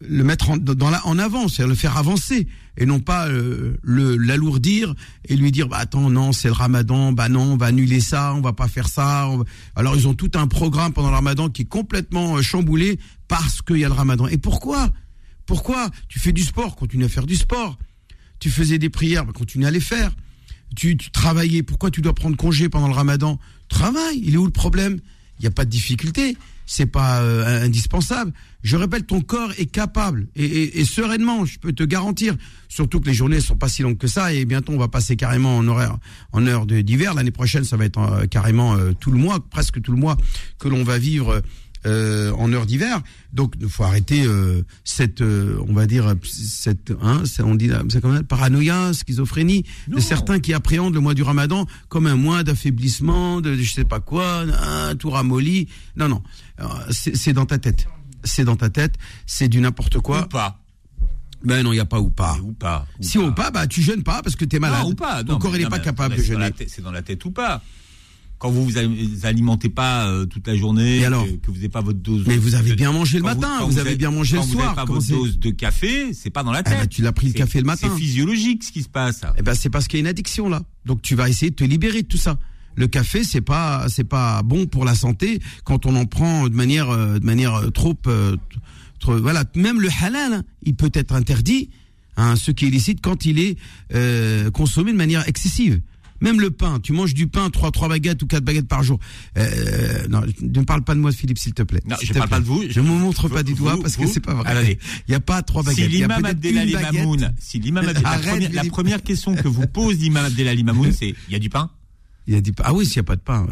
[SPEAKER 3] le mettre en, dans la, en avant, c'est-à-dire le faire avancer et non pas euh, le l'alourdir et lui dire bah attends non c'est le Ramadan bah non on va annuler ça on va pas faire ça alors ils ont tout un programme pendant le Ramadan qui est complètement euh, chamboulé parce qu'il y a le Ramadan. Et pourquoi? Pourquoi? Tu fais du sport continue à faire du sport. Tu faisais des prières bah, continue à les faire. Tu, tu travaillais pourquoi tu dois prendre congé pendant le Ramadan? Travaille il est où le problème? Il n'y a pas de difficulté c'est pas euh, indispensable. Je répète, ton corps est capable et, et- et sereinement, je peux te garantir. Surtout que les journées sont pas si longues que ça et bientôt on va passer carrément en horaire, en heure de- d'hiver. L'année prochaine, ça va être euh, carrément euh, tout le mois, presque tout le mois que l'on va vivre. euh, en heure d'hiver, donc il faut arrêter euh, cette, euh, on va dire cette, hein, on dit, c'est comme ça, paranoïa, schizophrénie de
[SPEAKER 2] Non.
[SPEAKER 3] certains qui appréhendent le mois du Ramadan comme un mois d'affaiblissement, de je sais pas quoi, un tout ramolli. Non, non, c'est c'est dans ta tête. C'est dans ta tête. C'est du n'importe quoi.
[SPEAKER 2] Ou pas.
[SPEAKER 3] Ben non, il y a pas ou pas.
[SPEAKER 2] Ou pas. ou
[SPEAKER 3] Si ou pas, bah tu jeûnes pas parce que t'es malade.
[SPEAKER 2] Non, ou pas.
[SPEAKER 3] Ton
[SPEAKER 2] Non,
[SPEAKER 3] corps
[SPEAKER 2] mais-
[SPEAKER 3] il est
[SPEAKER 2] non,
[SPEAKER 3] pas
[SPEAKER 2] mais
[SPEAKER 3] capable de jeûner.
[SPEAKER 2] tête- C'est dans la tête ou pas. Quand vous vous alimentez pas euh, toute la journée,
[SPEAKER 3] Et alors
[SPEAKER 2] que, que vous n'avez pas votre dose.
[SPEAKER 3] Mais vous avez bien mangé le matin, vous avez bien mangé
[SPEAKER 2] quand
[SPEAKER 3] le
[SPEAKER 2] Vous n'avez
[SPEAKER 3] soir,
[SPEAKER 2] pas
[SPEAKER 3] comment
[SPEAKER 2] votre dose de café, c'est pas dans la
[SPEAKER 3] Ah
[SPEAKER 2] tête.
[SPEAKER 3] bah, tu l'as pris le café le matin.
[SPEAKER 2] C'est physiologique ce qui se passe.
[SPEAKER 3] Eh ben c'est parce qu'il y a une addiction là. Donc tu vas essayer de te libérer de tout ça. Le café c'est pas c'est pas bon pour la santé quand on en prend de manière euh, de manière euh, trop, euh, trop voilà même le halal hein, il peut être interdit hein, ce qui est illicite quand il est euh, consommé de manière excessive. Même le pain, tu manges du pain, trois trois baguettes ou quatre baguettes par jour. Euh, non, ne parle pas de moi, Philippe, s'il te plaît.
[SPEAKER 2] Non, je
[SPEAKER 3] te
[SPEAKER 2] parle
[SPEAKER 3] plaît.
[SPEAKER 2] pas de vous.
[SPEAKER 3] Je ne me montre
[SPEAKER 2] Vous-
[SPEAKER 3] pas du doigt
[SPEAKER 2] vous-
[SPEAKER 3] parce que c'est pas vrai.
[SPEAKER 2] Attendez.
[SPEAKER 3] Il n'y a pas trois
[SPEAKER 2] Si
[SPEAKER 3] baguettes. Il y a
[SPEAKER 2] l'imam Abdelali. Mamoun, si l'imam la, première, la première question que vous pose l'imam Abdelali Mamoun, c'est il y a du pain?
[SPEAKER 3] Il a dit ah oui, s'il n'y a pas de pain.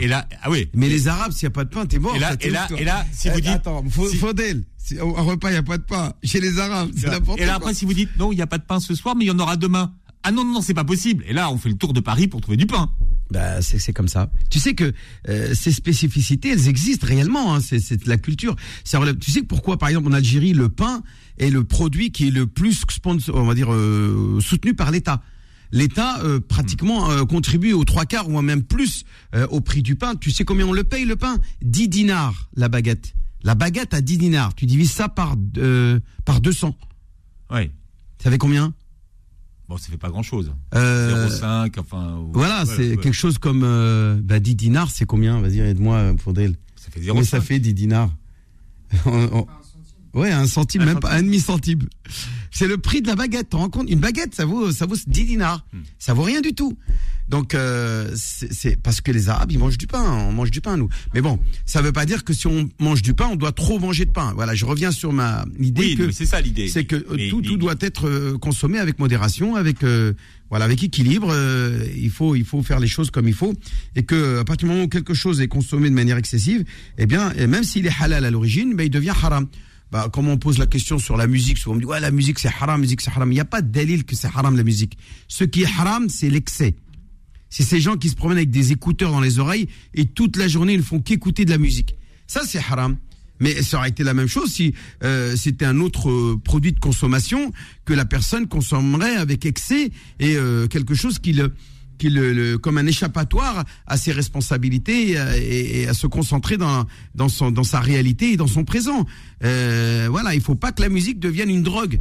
[SPEAKER 2] Et là, ah oui.
[SPEAKER 3] Mais les Arabes, s'il n'y a pas de pain, t'es mort.
[SPEAKER 2] Et là- et là- et là, si vous
[SPEAKER 3] Eh,
[SPEAKER 2] dites-
[SPEAKER 3] Attends,
[SPEAKER 2] si-
[SPEAKER 3] Faudel, si, au un repas, il n'y a pas de pain. Chez les Arabes, c'est n'importe
[SPEAKER 2] Et là,
[SPEAKER 3] quoi.
[SPEAKER 2] après, si vous dites non, il n'y a pas de pain ce soir, mais il y en aura demain. Ah non, non, non, c'est pas possible. Et là, on fait le tour de Paris pour trouver du pain.
[SPEAKER 3] Bah, c'est c'est comme ça. Tu sais que euh, ces spécificités, elles existent réellement. Hein, c'est la culture. Ça relève- Tu sais pourquoi, par exemple, en Algérie, le pain est le produit qui est le plus sponsor, on va dire euh, soutenu par l'État? L'État euh, pratiquement euh, contribue aux trois quarts ou même plus euh, au prix du pain. Tu sais combien on le paye le pain? 10 dinars la baguette. La baguette à 10 dinars. Tu divises ça par euh, par 200.
[SPEAKER 2] Oui.
[SPEAKER 3] Ça fait combien?
[SPEAKER 2] Bon, ça fait pas grand chose.
[SPEAKER 3] Euh,
[SPEAKER 2] 0,5, enfin.
[SPEAKER 3] Voilà, c'est
[SPEAKER 2] ouais.
[SPEAKER 3] quelque chose comme euh, bah, 10 dinars, c'est combien? Vas-y, aide-moi, Faudel.
[SPEAKER 2] Ça fait
[SPEAKER 3] Combien ça
[SPEAKER 2] 0,5.
[SPEAKER 3] fait 10 dinars On- on- Ouais, un centime,
[SPEAKER 2] Un
[SPEAKER 3] même pas un demi centime. C'est le prix de la baguette. Tu te rends compte? Une baguette, ça vaut, ça vaut 10 dinars.
[SPEAKER 2] Hmm.
[SPEAKER 3] Ça vaut rien du tout. Donc, euh, c'est parce que les Arabes, ils mangent du pain. On mange du pain, nous. Mais bon, ça veut pas dire que si on mange du pain, on doit trop manger de pain. Voilà, je reviens sur ma idée
[SPEAKER 2] Oui,
[SPEAKER 3] que
[SPEAKER 2] c'est ça l'idée.
[SPEAKER 3] c'est que euh,
[SPEAKER 2] Mais
[SPEAKER 3] tout, tout doit être euh, consommé avec modération, avec euh, voilà, avec équilibre. euh, il faut il faut faire les choses comme il faut et que à partir du moment où quelque chose est consommé de manière excessive, eh bien, et même s'il est halal à l'origine, ben il devient haram. Bah, comme on pose la question sur la musique, souvent on me dit ouais la musique c'est haram, la musique c'est haram. Il n'y a pas de dalil que c'est haram la musique. Ce qui est haram, c'est l'excès. C'est ces gens qui se promènent avec des écouteurs dans les oreilles et toute la journée ils ne font qu'écouter de la musique. Ça c'est haram. Mais ça aurait été la même chose si euh, c'était un autre euh, produit de consommation que la personne consommerait avec excès et euh, quelque chose qui le, comme un échappatoire à ses responsabilités et à, et- à se concentrer dans dans son dans sa réalité et dans son présent. Euh, voilà, il faut pas que la musique devienne une drogue.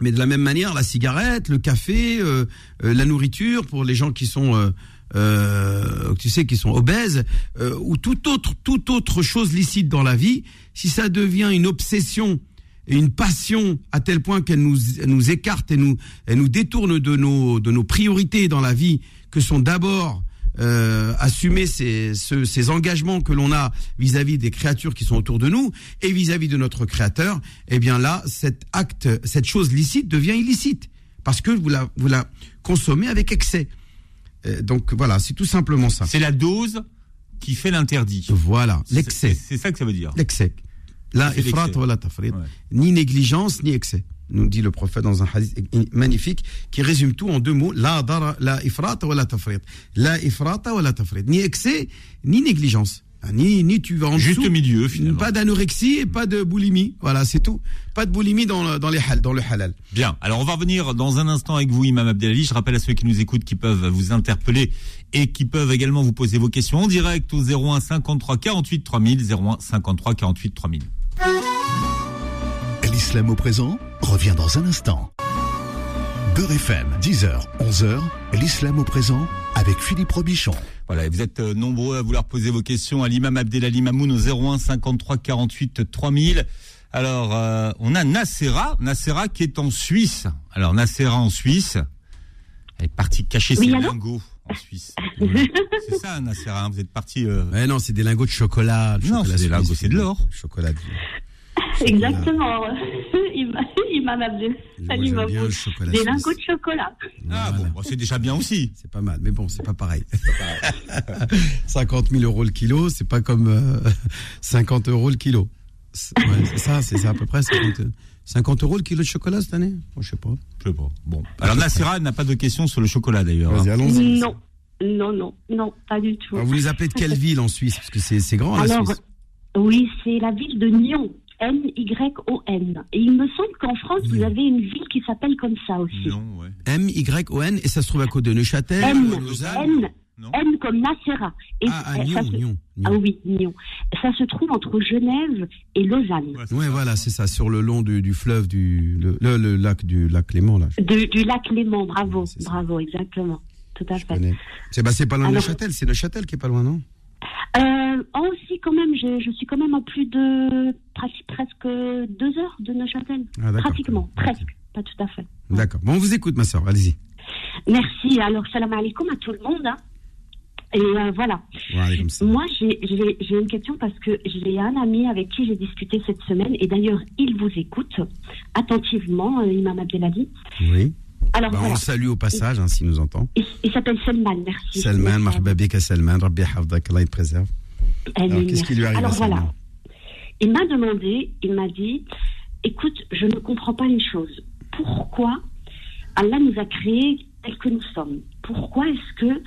[SPEAKER 3] Mais de la même manière, la cigarette, le café, euh, euh, la nourriture pour les gens qui sont, euh, euh, tu sais, qui sont obèses, euh, ou toute autre, toute autre chose licite dans la vie, si ça devient une obsession et une passion à tel point qu'elle nous, nous écarte et nous, elle nous détourne de nos, de nos priorités dans la vie, que sont d'abord euh, assumer ces, ce- ces engagements que l'on a vis-à-vis des créatures qui sont autour de nous et vis-à-vis de notre créateur, eh bien là, cet acte, cette chose licite devient illicite parce que vous la, vous la consommez avec excès. Euh, donc voilà, c'est tout simplement ça.
[SPEAKER 2] C'est la dose qui fait l'interdit.
[SPEAKER 3] Voilà, l'excès,
[SPEAKER 2] C'est ça que ça veut dire.
[SPEAKER 3] l'excès. La ifrat wa la tafrit. Ni négligence, ni excès. Nous dit le prophète dans un hadith magnifique qui résume tout en deux mots. La dara, la ifrat wa la tafrit. La ifrat wa la tafrit. Ni excès, ni négligence. Ni, ni tu vas en
[SPEAKER 2] Juste
[SPEAKER 3] dessous.
[SPEAKER 2] milieu, finalement.
[SPEAKER 3] Pas d'anorexie et pas de boulimie. Voilà, c'est tout. Pas de boulimie dans, le- dans, les hal, dans le halal.
[SPEAKER 2] Bien. Alors, on va revenir dans un instant avec vous, Imam Abdelali. Je rappelle à ceux qui nous écoutent qui peuvent vous interpeller et qui peuvent également vous poser vos questions en direct au 01 53 48 3000, 01 53 48 3000.
[SPEAKER 1] L'islam au présent revient dans un instant. Beurre FM, 10h, 11h, l'islam au présent avec Philippe Robichon.
[SPEAKER 2] Voilà, et vous êtes euh, nombreux à vouloir poser vos questions à l'imam Abdelali Mamoun au 01 53 48 3000. Alors, euh, on a Nassera, Nassera qui est en Suisse. Alors, Nassera en Suisse, elle est partie cacher
[SPEAKER 4] Oui,
[SPEAKER 2] ses lingots en Suisse. c'est ça, Nassera, hein, vous êtes parti... euh,
[SPEAKER 3] Ouais, non, c'est des lingots de chocolat.
[SPEAKER 2] Non, c'est lingots, c'est de l'or.
[SPEAKER 3] Chocolat. de-
[SPEAKER 4] Exactement. Il m'a- il m'a appelé.
[SPEAKER 3] Moi,
[SPEAKER 4] Salut, Des lingots de chocolat.
[SPEAKER 2] Ah
[SPEAKER 3] Voilà.
[SPEAKER 2] bon, c'est déjà bien aussi.
[SPEAKER 3] C'est pas mal, mais bon, c'est pas pareil. 50 000 euros le kilo, c'est pas comme euh, 50 euros le kilo. C'est ouais, c'est ça, c'est ça à peu près. 50, 50 euros le kilo de chocolat cette année? Bon, Je sais pas.
[SPEAKER 2] Je sais pas. Bon. Alors, Nassera n'a pas de questions sur le chocolat d'ailleurs.
[SPEAKER 3] Vas-y,
[SPEAKER 2] hein.
[SPEAKER 3] allons-y.
[SPEAKER 4] Non, non, non, non, pas du tout.
[SPEAKER 3] Alors, vous les appelez de quelle ville en Suisse? Parce que c'est c'est grand la
[SPEAKER 4] Alors,
[SPEAKER 3] Suisse.
[SPEAKER 4] oui, c'est la ville de Nyon. N-Y-O-N. Et il me semble qu'en France, vous avez une ville qui s'appelle comme ça aussi.
[SPEAKER 2] Non, ouais.
[SPEAKER 3] M-Y-O-N, et ça se trouve à côté de Neuchâtel, à Lausanne?
[SPEAKER 4] N,
[SPEAKER 2] Non.
[SPEAKER 4] N comme Nacera. Et
[SPEAKER 3] Ah, à
[SPEAKER 4] ça
[SPEAKER 3] Nyon,
[SPEAKER 4] se-
[SPEAKER 3] Nyon,
[SPEAKER 4] Ah oui, Nyon. Ça se trouve entre Genève et Lausanne.
[SPEAKER 2] Ouais, c'est
[SPEAKER 3] Ouais,
[SPEAKER 2] ça.
[SPEAKER 3] voilà, c'est ça, sur le long du, du fleuve, du le, le- le lac du lac Léman, là.
[SPEAKER 4] De- du lac Léman, bravo,
[SPEAKER 3] Ouais,
[SPEAKER 4] bravo, exactement. Tout à fait.
[SPEAKER 3] C'est bah, c'est pas loin de
[SPEAKER 4] Alors-
[SPEAKER 3] Neuchâtel, c'est Neuchâtel qui est pas loin, non?
[SPEAKER 4] Euh, oh, si, quand même, je, je suis quand même à plus de presque deux heures de Neuchâtel.
[SPEAKER 3] Ah.
[SPEAKER 4] Pratiquement, presque, pas tout à fait.
[SPEAKER 3] D'accord. Bon, on vous écoute, ma soeur, allez-y.
[SPEAKER 4] Merci. Alors, salam alaikum à tout le monde. hein. Et euh, voilà.
[SPEAKER 3] Voilà, comme ça.
[SPEAKER 4] Moi, j'ai une question parce que j'ai un ami avec qui j'ai discuté cette semaine et d'ailleurs, il vous écoute attentivement, euh, Imam Abdelali.
[SPEAKER 3] Oui.
[SPEAKER 4] Alors,
[SPEAKER 3] Bah, on
[SPEAKER 4] voilà.
[SPEAKER 3] le salue au passage, hein, s'il nous entend.
[SPEAKER 4] Il, il s'appelle Salman, merci.
[SPEAKER 3] Salman,
[SPEAKER 4] Merci.
[SPEAKER 3] marhaba bik, Salman, Rabbi hafdak, Allah il préserve. Alors, qu'est-ce qui lui arrive
[SPEAKER 4] Alors
[SPEAKER 3] à Salman
[SPEAKER 4] voilà. Il m'a demandé, il m'a dit, écoute, je ne comprends pas une chose. Pourquoi Allah nous a créés tels que nous sommes? Pourquoi est-ce que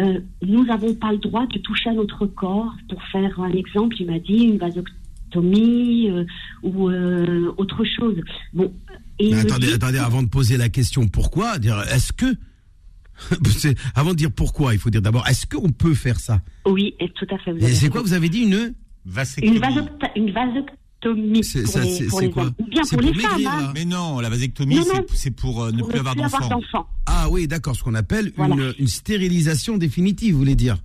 [SPEAKER 4] euh, nous n'avons pas le droit de toucher à notre corps Pour faire un exemple, il m'a dit une vasectomie euh, ou euh, autre chose. Bon, et
[SPEAKER 3] Mais attendez,
[SPEAKER 4] dit-
[SPEAKER 3] attendez, avant de poser la question pourquoi, dire est-ce que. Avant de dire pourquoi, il faut dire d'abord est-ce qu'on peut faire ça?
[SPEAKER 4] Oui, tout à fait.
[SPEAKER 3] Et c'est quoi, vous avez dit une
[SPEAKER 2] Vasectomie?
[SPEAKER 4] une, une vasectomie
[SPEAKER 3] C'est-
[SPEAKER 4] pour
[SPEAKER 3] ça,
[SPEAKER 4] les,
[SPEAKER 3] c'est-
[SPEAKER 4] pour
[SPEAKER 3] c'est
[SPEAKER 4] les
[SPEAKER 3] quoi
[SPEAKER 4] hommes. Ou bien
[SPEAKER 3] C'est
[SPEAKER 4] pour,
[SPEAKER 3] pour
[SPEAKER 4] les femmes. hein.
[SPEAKER 2] Mais non, la vasectomie, c'est- pour euh, ne plus avoir d'enfants.
[SPEAKER 3] Ah oui, d'accord, ce qu'on appelle
[SPEAKER 4] Voilà.
[SPEAKER 3] une, une stérilisation définitive, vous voulez dire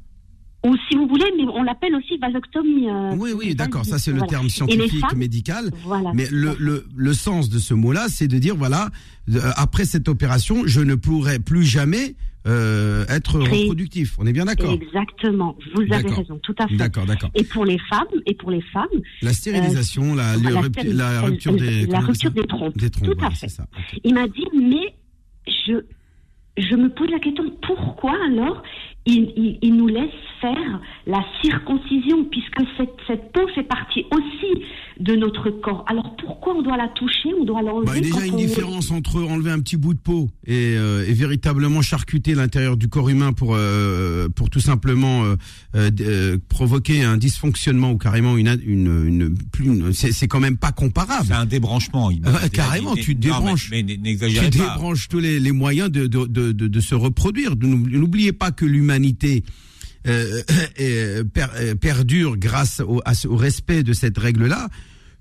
[SPEAKER 4] Ou si vous voulez, mais on l'appelle aussi vasectomie. euh,
[SPEAKER 3] Oui, oui, d'accord, ça c'est le
[SPEAKER 4] Voilà.
[SPEAKER 3] terme scientifique,
[SPEAKER 4] femmes,
[SPEAKER 3] médical.
[SPEAKER 4] Voilà.
[SPEAKER 3] Mais le, le, le sens de ce mot-là, c'est de dire, voilà, euh, après cette opération, je ne pourrai plus jamais euh, être reproductif. On est bien d'accord
[SPEAKER 4] Exactement, vous avez raison, tout à fait.
[SPEAKER 3] D'accord, d'accord.
[SPEAKER 4] Et pour les femmes, et pour les femmes,
[SPEAKER 3] La stérilisation, la,
[SPEAKER 4] la
[SPEAKER 3] rupture des,
[SPEAKER 4] la rupture des trompes.
[SPEAKER 3] Des trompes,
[SPEAKER 4] Tout à fait.
[SPEAKER 3] ça.
[SPEAKER 4] il m'a dit, mais je, je me pose la question, pourquoi alors il, il, nous laisse faire la circoncision, puisque cette, cette peau fait partie aussi de notre corps. Alors pourquoi on doit la toucher On doit l'enlever
[SPEAKER 3] bah, Il y a déjà une
[SPEAKER 4] on...
[SPEAKER 3] différence entre enlever un petit bout de peau et, euh, et véritablement charcuter l'intérieur du corps humain pour, euh, pour tout simplement euh, euh provoquer un dysfonctionnement ou carrément une, une, une, une c'est quand même pas comparable.
[SPEAKER 2] C'est un débranchement. Il
[SPEAKER 3] carrément, tu débranches,
[SPEAKER 2] mais, mais, tu
[SPEAKER 3] pas. débranches tous les, les moyens de, de, de, de, de se reproduire. N'oubliez pas que l'humanité euh, euh, euh, perdure grâce au, respect de cette règle-là,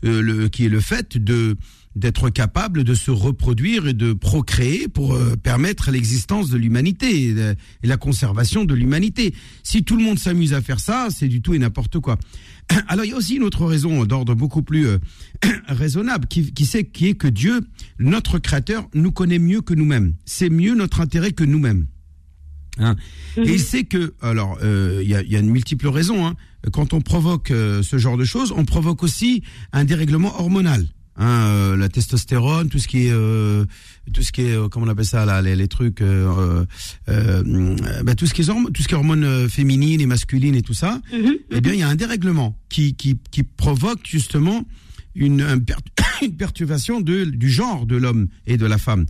[SPEAKER 3] le, qui est le fait de d'être capable de se reproduire et de procréer pour permettre l'existence de l'humanité et, la conservation de l'humanité. Si tout le monde s'amuse à faire ça, c'est du tout et n'importe quoi. Alors il y a aussi une autre raison d'ordre beaucoup plus raisonnable qui, c'est, qui est que Dieu, notre Créateur, nous connaît mieux que nous-mêmes. C'est mieux notre intérêt que nous-mêmes. Hein. Et il mhm. sait que, alors, euh, il y, a, y, a, une multiple raison. Hein. Quand on provoque euh, ce genre de choses, on provoque aussi un dérèglement hormonal. Hein, euh, la testostérone, tout ce qui est, tout ce qui est, comment on appelle ça là, les, les trucs, bah, tout ce qui est hormones, tout ce qui est hormones féminines et masculines et tout ça. Mhm. Eh bien, il y a un dérèglement qui qui, qui provoque justement une, une perturbation de, du genre de l'homme et de la femme.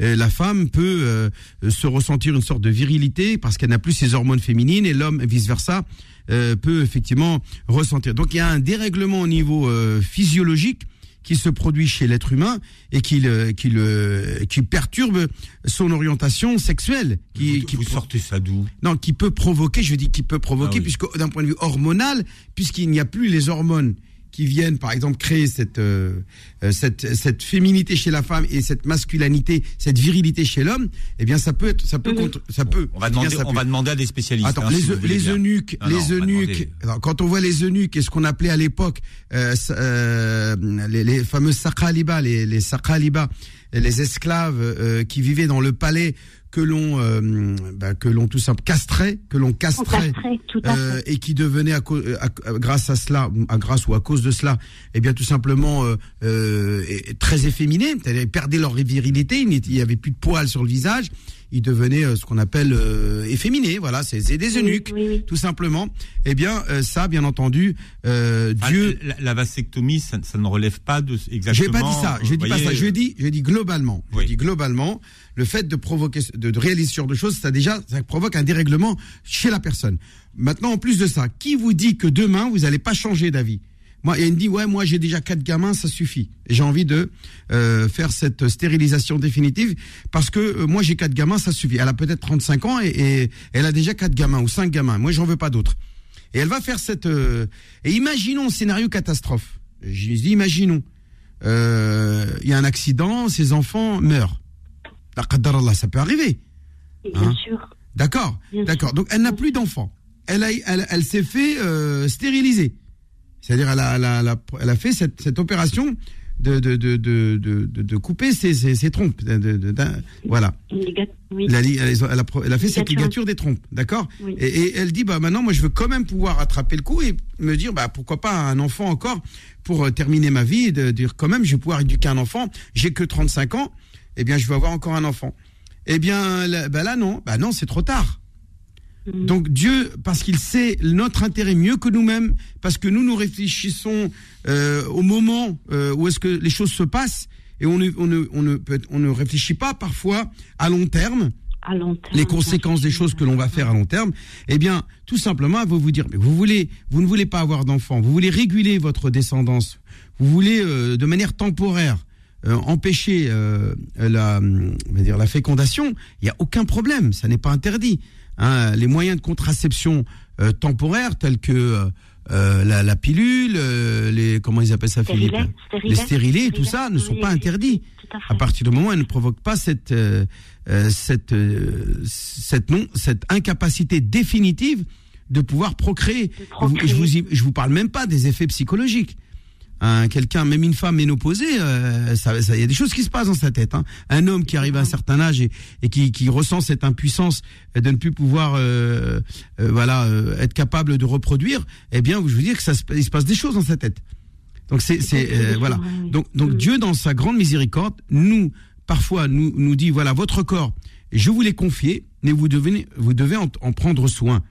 [SPEAKER 3] Euh, la femme peut euh, se ressentir une sorte de virilité parce qu'elle n'a plus ses hormones féminines et l'homme vice versa euh, peut effectivement ressentir. Donc il y a un dérèglement au niveau physiologique qui se produit chez l'être humain et qui le, qui le, qui perturbe son orientation sexuelle. Qui,
[SPEAKER 2] vous,
[SPEAKER 3] qui
[SPEAKER 2] vous sortez ça d'où?
[SPEAKER 3] Non, qui peut provoquer, je dis qui peut provoquer, ah puisque d'un point de vue hormonal, puisqu'il n'y a plus les hormones qui viennent, par exemple, créer cette, euh, euh, cette, cette féminité chez la femme et cette masculinité, cette virilité chez l'homme, eh bien, ça peut être, ça peut, mhm. ça peut.
[SPEAKER 2] On va demander, on va demander à des spécialistes.
[SPEAKER 3] Attends, hein, les, les eunuques, les eunuques. quand on voit les eunuques et ce qu'on appelait à l'époque euh, euh, les, les fameux sakaliba, les, les les esclaves qui vivaient dans le palais que l'on euh, bah, que l'on tout simple castrait, que l'on castrait, euh, et qui devenait à, grâce à cela, à grâce ou à cause de cela, eh bien tout simplement euh, très efféminés, c'est-à-dire perdaient leur virilité, il n'y avait plus de poils sur le visage, ils devenaient ce qu'on appelle efféminés, voilà, c'est des eunuques, tout simplement. Eh bien ça, bien entendu, Dieu.
[SPEAKER 2] La, la, vasectomie, ça, ça, ne relève pas de exactement.
[SPEAKER 3] J'ai pas dit ça, j'ai dit pas ça, je dis, je dis globalement, je dis globalement le fait de provoquer, de, réaliser ce genre de choses, ça déjà, ça provoque un dérèglement chez la personne. Maintenant, en plus de ça, qui vous dit que demain vous n'allez pas changer d'avis? Moi, il me dit ouais, moi j'ai déjà quatre gamins, ça suffit. J'ai envie de euh, faire cette stérilisation définitive parce que euh, moi j'ai quatre gamins, ça suffit. Elle a peut-être 35 ans et, et, elle a déjà quatre gamins ou cinq gamins. Moi, j'en veux pas d'autres. Et elle va faire cette. Euh, et imaginons un scénario catastrophe. Je dis imaginons. Il y a un accident, ses enfants meurent ça peut arriver.
[SPEAKER 4] Bien hein sûr.
[SPEAKER 3] D'accord, d'accord. Donc elle n'a plus d'enfant. Elle a, elle, elle s'est fait stériliser. C'est-à-dire elle a, elle a, elle a, fait cette, cette opération de, de, de, de, de, de couper ses, ses, ses trompes. Voilà.
[SPEAKER 4] Oui.
[SPEAKER 3] Elle, a, elle, fait cette ligature des trompes, d'accord et, et, elle dit bah maintenant moi je veux quand même pouvoir attraper le coup et me dire bah pourquoi pas un enfant encore pour euh, terminer ma vie et de dire quand même je vais pouvoir éduquer un enfant. J'ai que 35 ans eh bien, je vais avoir encore un enfant. Eh bien, là, ben là non, ben non, c'est trop tard. Mm. Donc Dieu, parce qu'il sait notre intérêt mieux que nous-mêmes, parce que nous nous réfléchissons euh, au moment euh, où est-ce que les choses se passent, et on ne, on ne, on ne, on ne réfléchit pas parfois à long terme.
[SPEAKER 4] À long terme
[SPEAKER 3] les conséquences des choses que l'on va faire à long terme, eh bien, tout simplement, vous vous dire, mais vous voulez, vous ne voulez pas avoir d'enfant, vous voulez réguler votre descendance, vous voulez euh, de manière temporaire euh, empêcher euh, la, dire la fécondation, il n'y a aucun problème, ça n'est pas interdit. Hein. les moyens de contraception euh, temporaires tels que la, la, pilule, les comment ils appellent ça, Philippe Les stérilés, tout ça ne sont pas interdits. À, partir du moment où ils ne provoquent pas cette cette cette non cette incapacité définitive de pouvoir procréer. Je vous je vous parle même pas des effets psychologiques un quelqu'un, même une femme ménopausée, euh, ça, il y a des choses qui se passent dans sa tête. Hein. Un homme qui arrive à un certain âge et, et qui, qui, ressent cette impuissance de ne plus pouvoir, euh, euh, voilà, euh, être capable de reproduire, eh bien, je vous dis que ça, il se passe des choses dans sa tête. Donc c'est, voilà. Donc, donc. Dieu, dans sa grande miséricorde, nous, parfois, nous, nous dit voilà, votre corps, je vous l'ai confié mais vous devez, vous devez en, en prendre soin.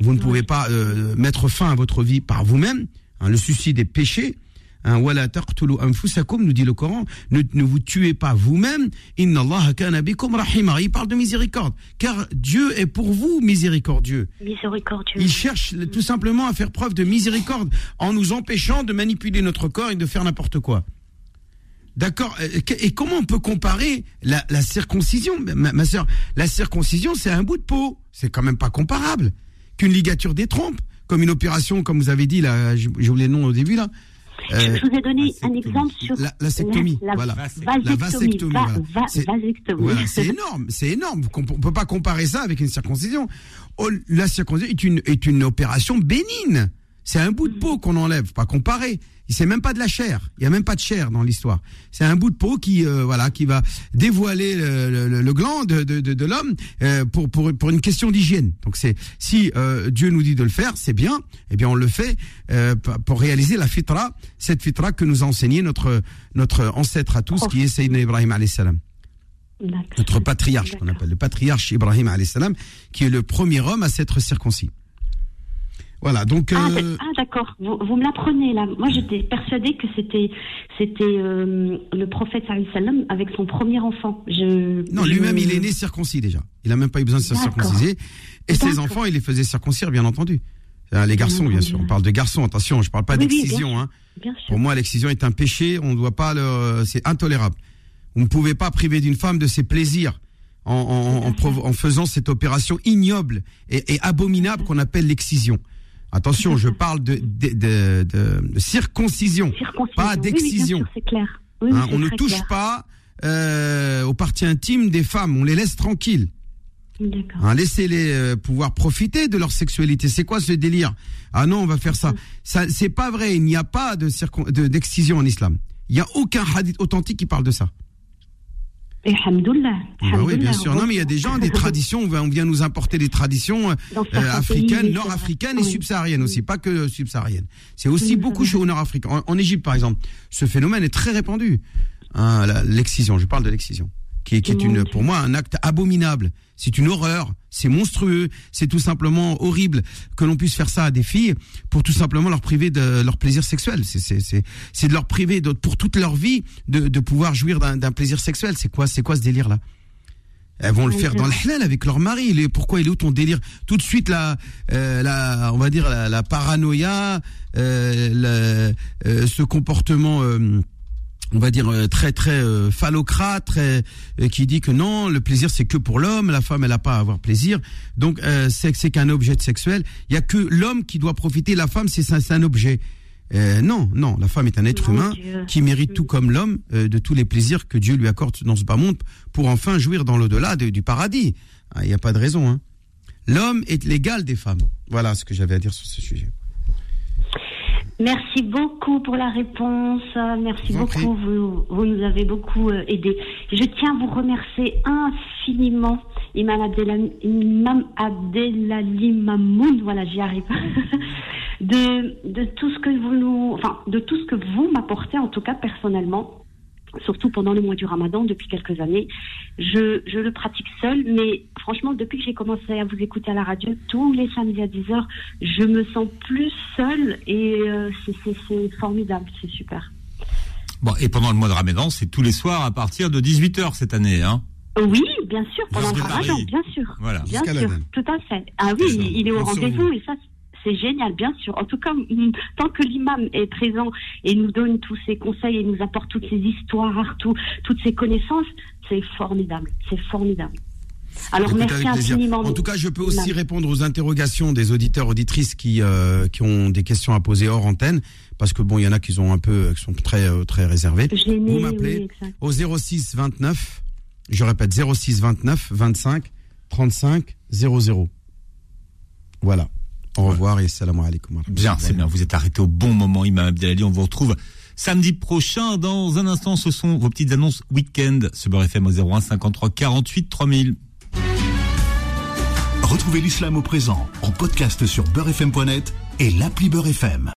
[SPEAKER 3] Vous ne pouvez pas mettre fin à votre vie par vous-même. hein, le suicide est péché. Hein, Wala taqtulu anfusakum, nous dit le Coran. Ne, ne vous tuez pas vous-même. Inna Allah kana bikum rahima. Il parle de miséricorde. Car Dieu est pour vous miséricordieux.
[SPEAKER 4] Miséricordieux.
[SPEAKER 3] Il cherche tout simplement à faire preuve de miséricorde en nous empêchant de manipuler notre corps et de faire n'importe quoi. D'accord Euh, Et comment on peut comparer la, la circoncision? Ma, ma soeur, la circoncision, c'est un bout de peau. C'est quand même pas comparable qu'une ligature des trompes, comme une opération, comme vous avez dit, là, j'ai j'ai oublié le nom au début, là. Euh,
[SPEAKER 4] je vous ai donné un exemple sur
[SPEAKER 3] la, la sectomie,
[SPEAKER 4] la, la
[SPEAKER 3] voilà.
[SPEAKER 4] vasectomie.
[SPEAKER 3] La vasectomie,
[SPEAKER 4] Va-
[SPEAKER 3] voilà.
[SPEAKER 4] va-
[SPEAKER 3] C'est-
[SPEAKER 4] vasectomie.
[SPEAKER 3] Voilà, c'est énorme, c'est énorme. On ne peut pas comparer ça avec une circoncision. Oh, la circoncision est une, est une opération bénigne. C'est un bout de peau qu'on enlève, pas comparer. C'est même pas de la chair. Il y a même pas de chair dans l'histoire. C'est un bout de peau qui, euh, voilà, qui va dévoiler le, le- le gland de, de, de, de l'homme euh, pour, pour, pour une question d'hygiène. Donc c'est si euh, Dieu nous dit de le faire, c'est bien. Eh bien, on le fait euh, pour réaliser la fitra, cette fitra que nous a enseigné notre notre ancêtre à tous, qui est Sayyidina Ibrahim alayhi salam notre patriarche, qu'on appelle le patriarche Ibrahim salam, qui est le premier homme à s'être circoncis. Voilà, donc
[SPEAKER 4] Ah,
[SPEAKER 3] euh,
[SPEAKER 4] ah, d'accord, vous, vous me l'apprenez là. Moi j'étais persuadée que c'était c'était euh, le prophète sallam avec son premier enfant. Je,
[SPEAKER 3] non,
[SPEAKER 4] je-
[SPEAKER 3] lui-même il est né circoncis déjà. Il a même pas eu besoin de se circonciser. Et ses enfants, il les faisait circoncire, bien entendu. Euh, Les garçons, bien sûr. On parle de garçons, attention, je parle pas
[SPEAKER 4] Oui,
[SPEAKER 3] d'excision. hein. Pour moi, l'excision est un péché. On ne doit pas le. C'est intolérable. Vous ne pouvez pas priver d'une femme de ses plaisirs en, en, en, provo- en faisant cette opération ignoble et, et abominable qu'on appelle l'excision. Attention, je parle de, de, de, de- de circoncision,
[SPEAKER 4] Circoncision.
[SPEAKER 3] pas
[SPEAKER 4] Oui, oui, bien
[SPEAKER 3] d'excision.
[SPEAKER 4] clair. Oui,
[SPEAKER 3] Hein,
[SPEAKER 4] c'est
[SPEAKER 3] on ne touche
[SPEAKER 4] clair.
[SPEAKER 3] pas euh, aux parties intimes des femmes. On les laisse tranquilles. Hein, Laissez-les euh, pouvoir profiter de leur sexualité. C'est quoi ce délire? Ah non, on va faire ça. Ça, c'est pas vrai. Il n'y a pas de circon- de- d'excision en islam. Il n'y a aucun hadith authentique qui parle de ça.
[SPEAKER 4] Et.
[SPEAKER 3] Bah oui, bien sûr. Non, mais il y a des gens, des traditions. On vient, nous importer des traditions euh, euh, africaines, nord-africaines et subsahariennes aussi, pas que subsahariennes. C'est aussi
[SPEAKER 4] Oui,
[SPEAKER 3] beaucoup chez au nord-africain. En, en Égypte, par exemple, ce phénomène est très répandu. Hein, l'excision, je parle de l'excision, qui est, qui est une, pour moi, un acte abominable. C'est une horreur, c'est monstrueux, c'est tout simplement horrible que l'on puisse faire ça à des filles pour tout simplement leur priver de leur plaisir sexuel. C'est c'est c'est c'est de leur priver de, pour toute leur vie de, de pouvoir jouir d'un d'un plaisir sexuel. C'est quoi c'est quoi ce délire là elles vont le faire dans le halal avec leur mari. Pourquoi il est où ton délire? Tout de suite la, euh, la, on va dire la, la paranoïa, euh, la- euh, ce comportement, euh, on va dire euh, très très euh, phallocrate, très, euh, qui dit que non, le plaisir c'est que pour l'homme, la femme elle a pas à avoir plaisir. Donc euh, c'est c'est qu'un objet sexuel. Il y a que l'homme qui doit profiter, la femme c'est c'est un objet. Euh, non, non, la femme est un être
[SPEAKER 4] Mon
[SPEAKER 3] humain
[SPEAKER 4] Dieu.
[SPEAKER 3] qui mérite tout comme l'homme euh, de tous les plaisirs que Dieu lui accorde dans ce bas monde pour enfin jouir dans l'au-delà de- du paradis. Il n'y a pas de raison. Hein. L'homme est l'égal des femmes. Voilà ce que j'avais à dire sur ce sujet.
[SPEAKER 4] Merci beaucoup pour la réponse. Merci
[SPEAKER 3] vous
[SPEAKER 4] beaucoup. Vous, vous nous avez beaucoup euh, aidé. Je tiens à vous remercier infiniment, Imam Abdelali, Imam Abdelali Mamoun. Voilà, j'y arrive. de, de tout ce que vous nous, enfin, de tout ce que vous m'apportez, en tout cas personnellement. Surtout pendant le mois du Ramadan, depuis quelques années, je, je le pratique seul, mais franchement, depuis que j'ai commencé à vous écouter à la radio, tous les samedis à 10h, je me sens plus seule et euh, c'est- formidable, c'est super.
[SPEAKER 2] Bon, et pendant le mois de Ramadan, c'est tous les soirs à partir de 18h cette année, hein.
[SPEAKER 4] Oui, bien sûr, pendant le Ramadan, bien sûr.
[SPEAKER 2] Voilà.
[SPEAKER 4] Bien
[SPEAKER 3] Jusqu'à
[SPEAKER 4] sûr, tout à fait. Ah oui, il est au rendez-vous
[SPEAKER 3] vous.
[SPEAKER 4] et ça, c'est génial, bien sûr. En tout cas, mm, tant que l'imam est présent et nous donne tous ses conseils et nous apporte toutes ses histoires, tout- toutes ses connaissances, c'est formidable, c'est formidable. Alors merci infiniment.
[SPEAKER 3] En tout cas, je peux aussi répondre aux interrogations des auditeurs auditrices qui euh, qui ont des questions à poser hors antenne, parce que bon, il y en a qui sont un peu, qui sont très euh, très réservés. Vous m'appelez au 06 29, je répète 06 29 25 35 00. Voilà. Au revoir et salam alaikum.
[SPEAKER 2] Bien, c'est bien. Vous êtes arrêté au bon moment, Imam Abdelali. On vous retrouve samedi prochain. Dans un instant, ce sont vos petites annonces week-end. Ce Beurre FM au 01 53 48 3000.
[SPEAKER 1] Retrouvez l'islam au présent en podcast sur beurrefm.net et l'appli Beurre FM.